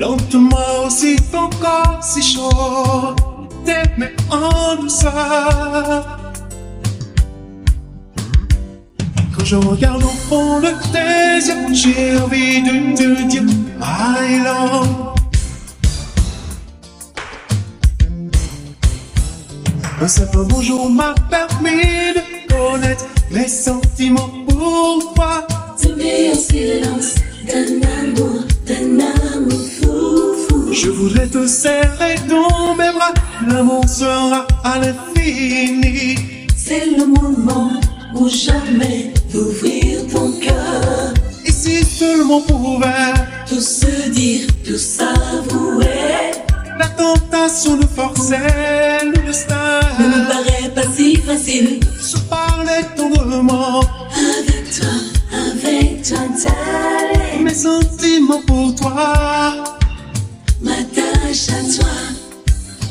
Speaker 6: Lentement aussi ton corps si chaud, tes mains en douceur. Quand je regarde au fond de tes
Speaker 3: yeux, j'ai envie de te dire I love. Un simple bonjour m'a permis de connaître mes sentiments pour toi.
Speaker 5: S'aimer en silence, d'un amour, d'un amour.
Speaker 3: Je voudrais te serrer dans mes bras, l'amour sera à l'infini.
Speaker 5: C'est le moment ou jamais d'ouvrir ton cœur.
Speaker 3: Et si seulement pouvait
Speaker 5: Tout se dire, tout s'avouer.
Speaker 3: la tentation de forcer le destin,
Speaker 5: Ne me paraît pas si facile.
Speaker 3: se parler tendrement,
Speaker 5: Avec toi, avec toi, darling.
Speaker 3: mes sentiments pour toi.
Speaker 5: À toi.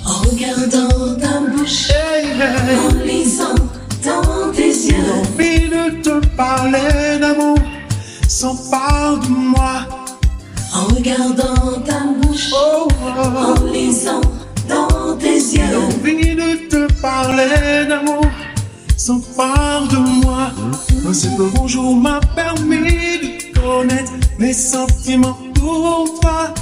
Speaker 5: En regardant ta bouche. En lisant dans tes yeux.
Speaker 3: envie de te parler d'amour, s'empare de moi.
Speaker 5: En regardant ta bouche.
Speaker 3: Oh, oh.
Speaker 5: En lisant dans tes yeux.
Speaker 3: envie de te parler d'amour, s'empare de moi. Un simple bonjour m'a permis de connaître mes sentiments pour toi.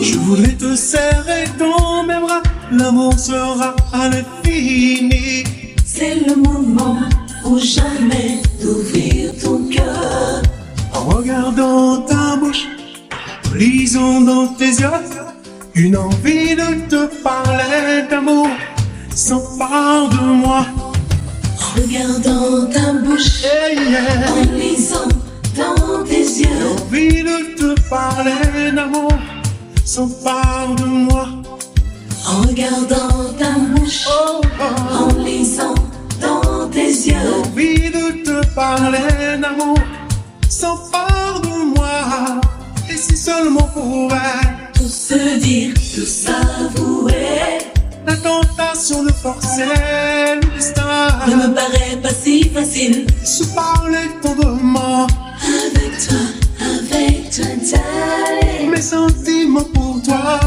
Speaker 3: Je voudrais te serrer dans mes bras, l'amour sera à l'infini.
Speaker 5: C'est le moment ou jamais d'ouvrir ton cœur.
Speaker 3: En regardant ta bouche, lisant dans tes yeux, une envie de te parler d'amour s'empare de moi.
Speaker 5: En regardant ta bouche.
Speaker 3: Yeah.
Speaker 5: En lisant dans tes yeux.
Speaker 3: Envie de te parler d'amour s'empare de moi.
Speaker 5: En regardant ta bouche.
Speaker 3: Oh, oh.
Speaker 5: En lisant dans tes yeux.
Speaker 3: Envie de te parler d'amour s'empare de moi. Et si seulement pouvait
Speaker 5: Tout se dire, tout s'avouer.
Speaker 3: La tentation de forcer le destin.
Speaker 5: Ne me paraît pas si facile.
Speaker 3: se parler tendrement,
Speaker 5: Avec toi, avec toi, darling.
Speaker 3: mes sentiments pour toi.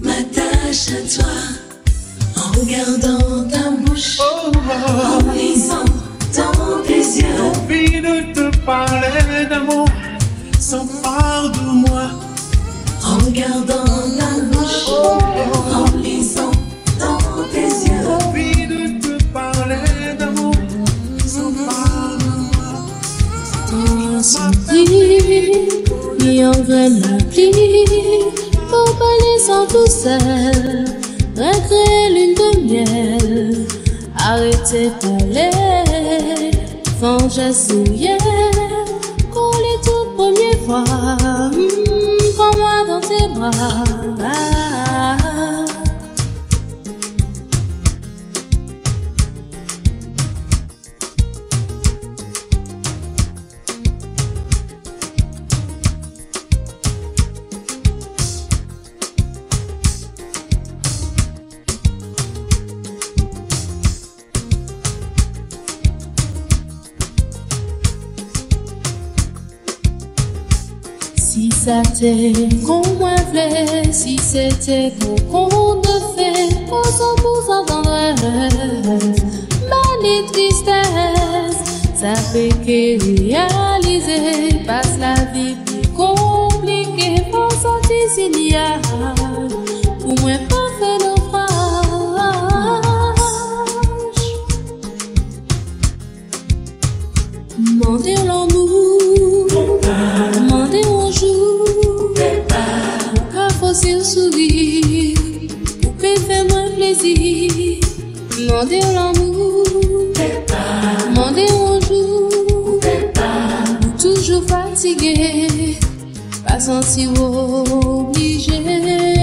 Speaker 5: M'attache à toi. En regardant ta bouche.
Speaker 3: Oh, oh.
Speaker 5: En lisant dans tes yeux.
Speaker 3: envie de te parler d'amour s'empare de moi.
Speaker 5: En regardant
Speaker 4: Incendie, ni en graine la pluie, pour parler sans tout seul, recréer lune de miel, parler, venger souillé, qu'on les toutes premières fois, hum, prends-moi dans tes bras. C'était qu'on si c'était qu'on qu'on de fait, pour son pour tendresse, mal et tristesse, ça fait que réaliser, passe la vie plus compliquée, pour sortir s'il y a, pour moins pas plaisir. Demander l'amour, demander un jour, toujours fatigué, pas sentir obligé.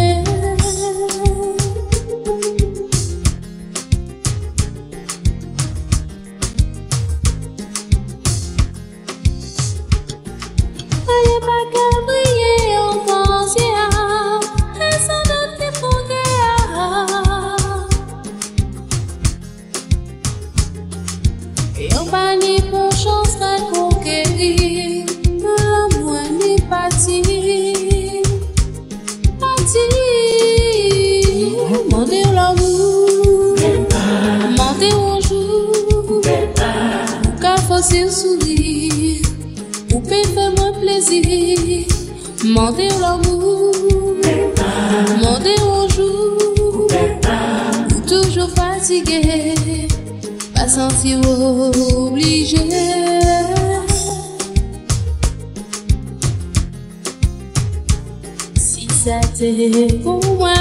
Speaker 4: C'était pour moi,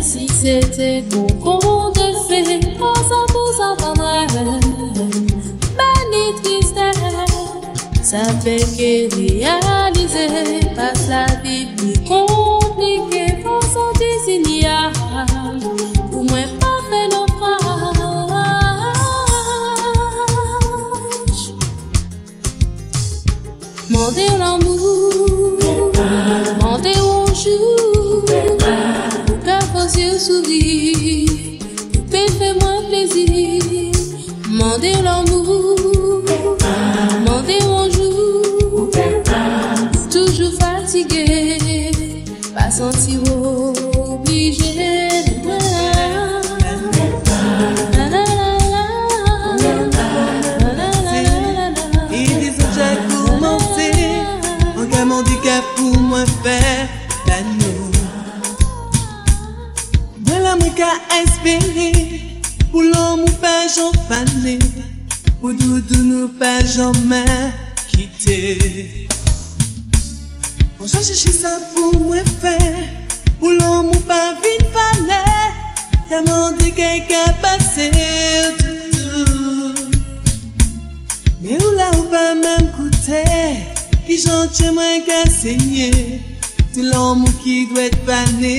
Speaker 4: si c'était pour qu'on te oh. Ça fait que réaliser, passe la vie plus compliquée, faut sentir signal, pour moi pas fait naufrage. Mentir l'amour, qu'à paix fait moins plaisir, mentir l'amour, pere Pou l'om ou
Speaker 13: pa jan fane Pou doudou nou pa jan man kite Pou jan chichi sa pou mwen fe Pou l'om ou pa vin pale Yaman de kay ka pase Me ou la ou pa mwen koute Ki jan che mwen ka seye Ti l'om ou ki dwe fane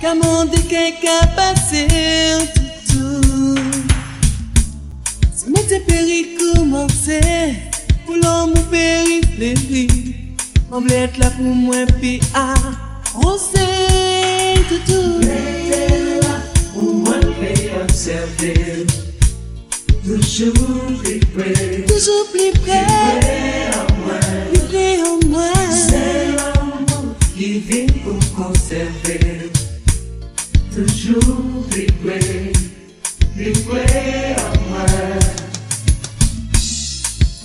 Speaker 13: Qu'à mon déquin qu'à passer tout Si t'es péri commencer Pour l'homme péri fléri On voulait être là pour moi puis à rosser tout tout
Speaker 5: Pour moi, t'es observé. Toujours plus près.
Speaker 13: Toujours plus près. Plus près en moi
Speaker 5: C'est l'amour qui vit pour conserver. Toujours plus près à moi.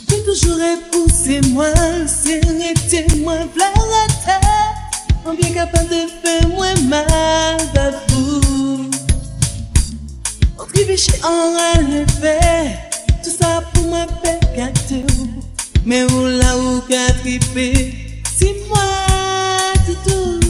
Speaker 13: J'ai toujours repoussé moi, s'arrêter moi, plein la tête. On bien capable de faire moins mal à vous. On trébuché en relevé, tout ça pour moi fait gâteau. Mais où là où qu'a trippé, c'est moi tout tout.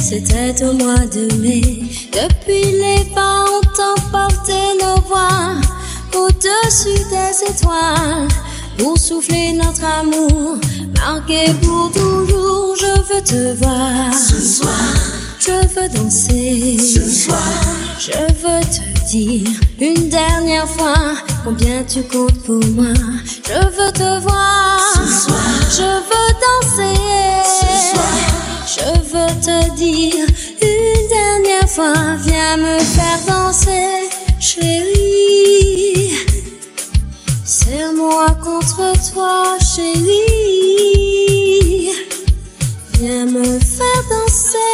Speaker 4: c'était au mois de mai. Depuis les
Speaker 1: vents ont emporté nos voix au-dessus des étoiles pour souffler notre amour, marqué pour toujours. Je veux te voir
Speaker 2: ce soir.
Speaker 1: Je veux danser
Speaker 2: ce soir.
Speaker 1: Je veux te dire une dernière fois combien tu comptes pour moi. Je veux te voir
Speaker 2: ce soir.
Speaker 1: Je veux danser
Speaker 2: ce soir.
Speaker 1: Je veux te dire une dernière fois, viens me faire danser, chérie. C'est moi contre toi, chérie. Viens me faire danser.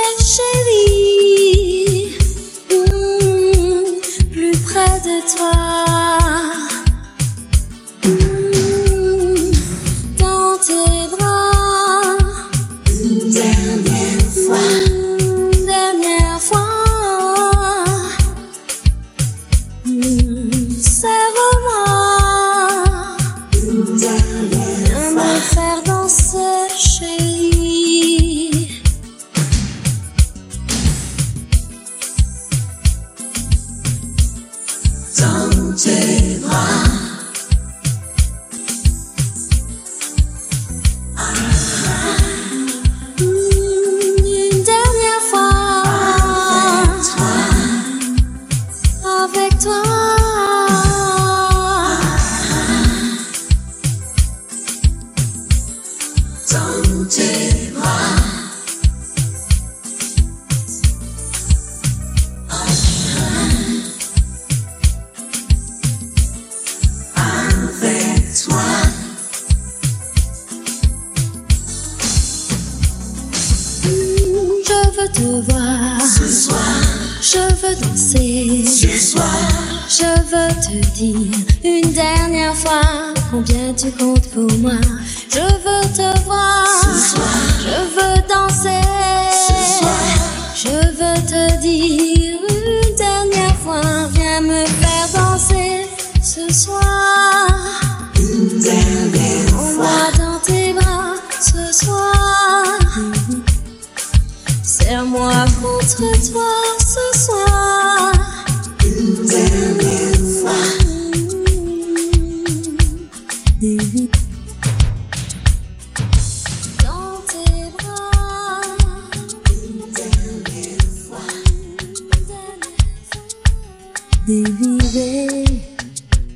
Speaker 1: Délivré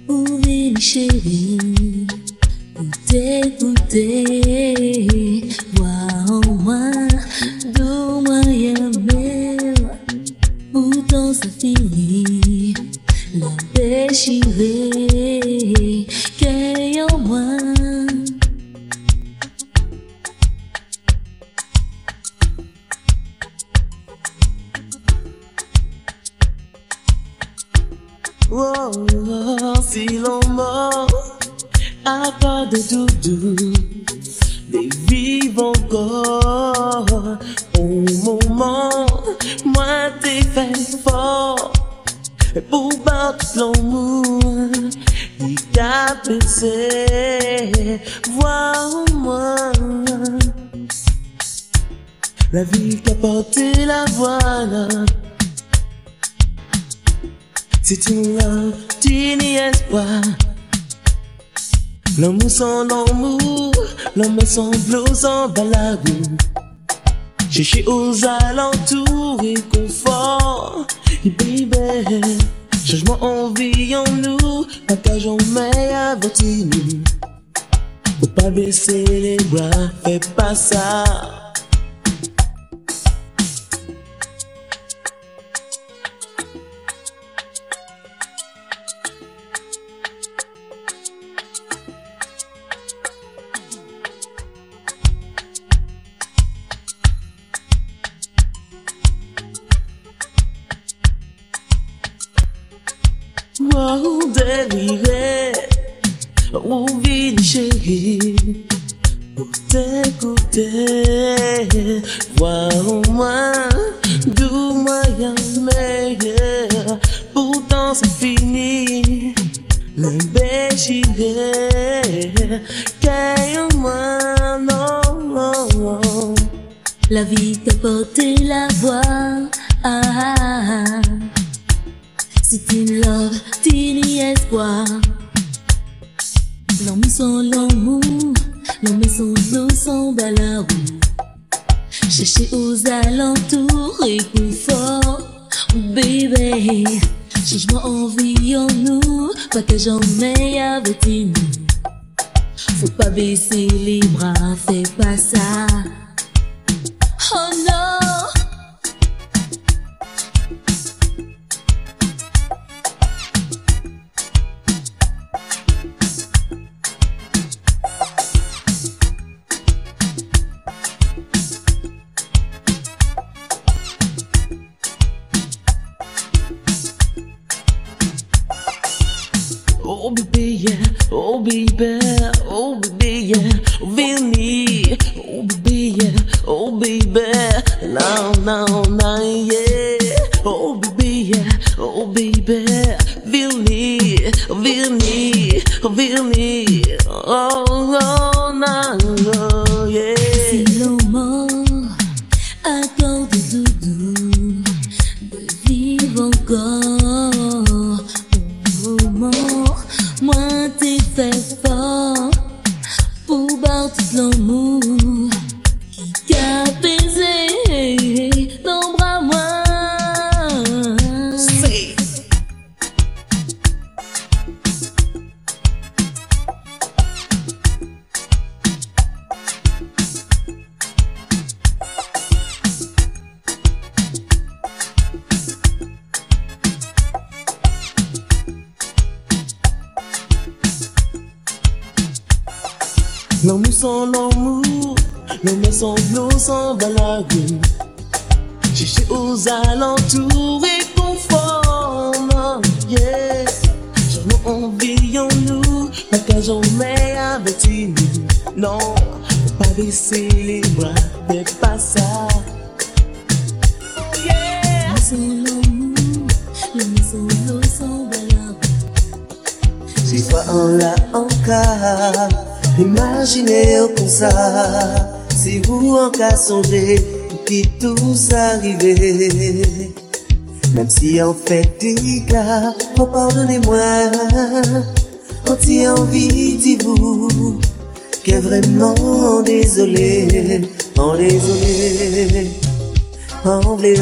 Speaker 1: pour une
Speaker 6: chérie, pour t'écouter,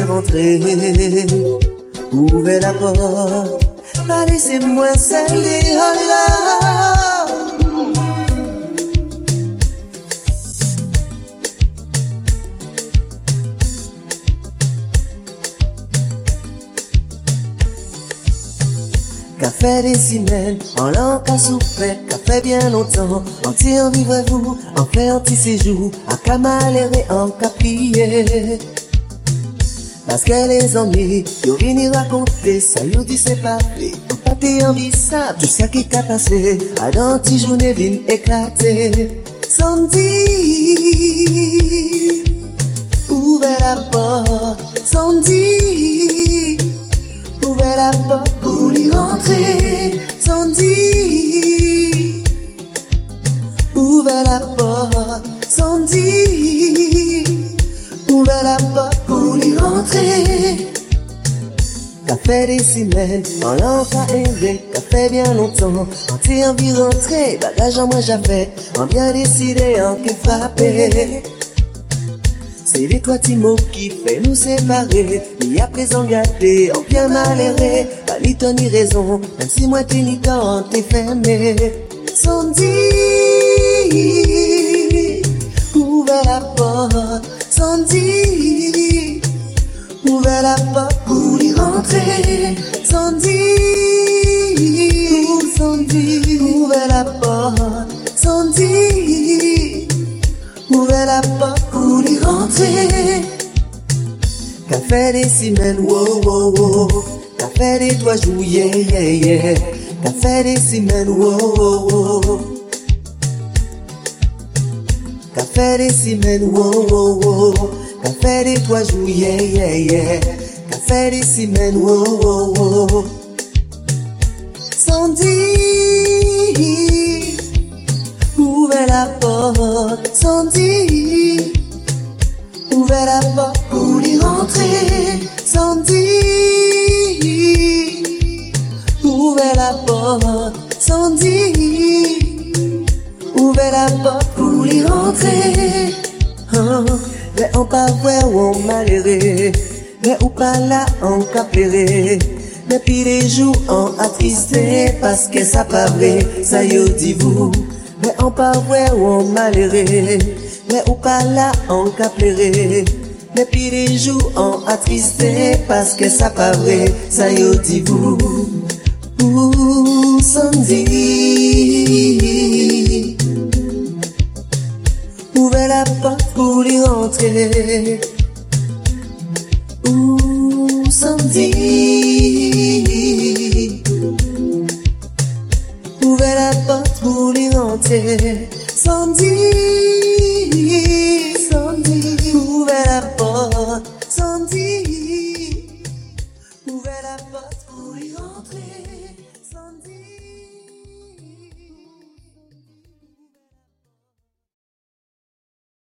Speaker 14: rentrer, ouvrez la porte, laissez-moi salir, oh là. Fait des semaines, en l'an souffert, fait bien longtemps, en tire vivre vous, en fait un petit séjour, à camaléré en. Paske les anmi, yo vini rakonte, sa yo di se pa fe. An pa te anvi sa, tout sa ki ka pase, adan ti jounen vin eklate. Sondi, ouve la por, sondi, ouve la por pou li rentre. Sondi, ouve la por, sondi. Ouvrez la porte pour y rentrer. Qu'a fait des semaines, en l'an qu'a aimé, qu'a fait bien longtemps, en t'y envie rentrer, bagage en moi j'ai fait, en bien décidé, en qui frappé. C'est les trois petits qui fait nous séparer. Et à présent gâté, en bien malheureux. Pas ni ton ni raison, même si moi t'es ni temps, t'es fermé. Sans dire, ouvert la porte, sans dire, la porte pour y rentrer. Sans dire, sans la porte, sans dire, ouvert la porte pour y rentrer. Fait des semaines, wow, wow, wow. Fait des trois jours, yeah, yeah, yeah. Fait des semaines, wow, wow, wow. Fait des semaines, wow, wow, wow. Fait des trois jours, yeah, yeah, yeah. Fait des semaines, wow, wow, wow. Sans dire, ouvert la porte, sans dire. Ouvert la porte pour y rentrer sans dire. Ouvert la porte sans dire. Ouvert la porte pou li rentre. Ah, Mè an pa vwe ou an malere Mè ou pa la an ka plere Mè pi de jou an atriste Paske sa pa vre, sa yo di vou Mè an pa vwe ou an malere Mè ou pa la an ka plere Mè pi de jou an atriste Paske sa pa vre, sa yo di vou Ou san di J'ouvrais la porte pour y rentrer. Où Sandy la porte pour y rentrer. Sandy, Sandy, ouvrais la porte.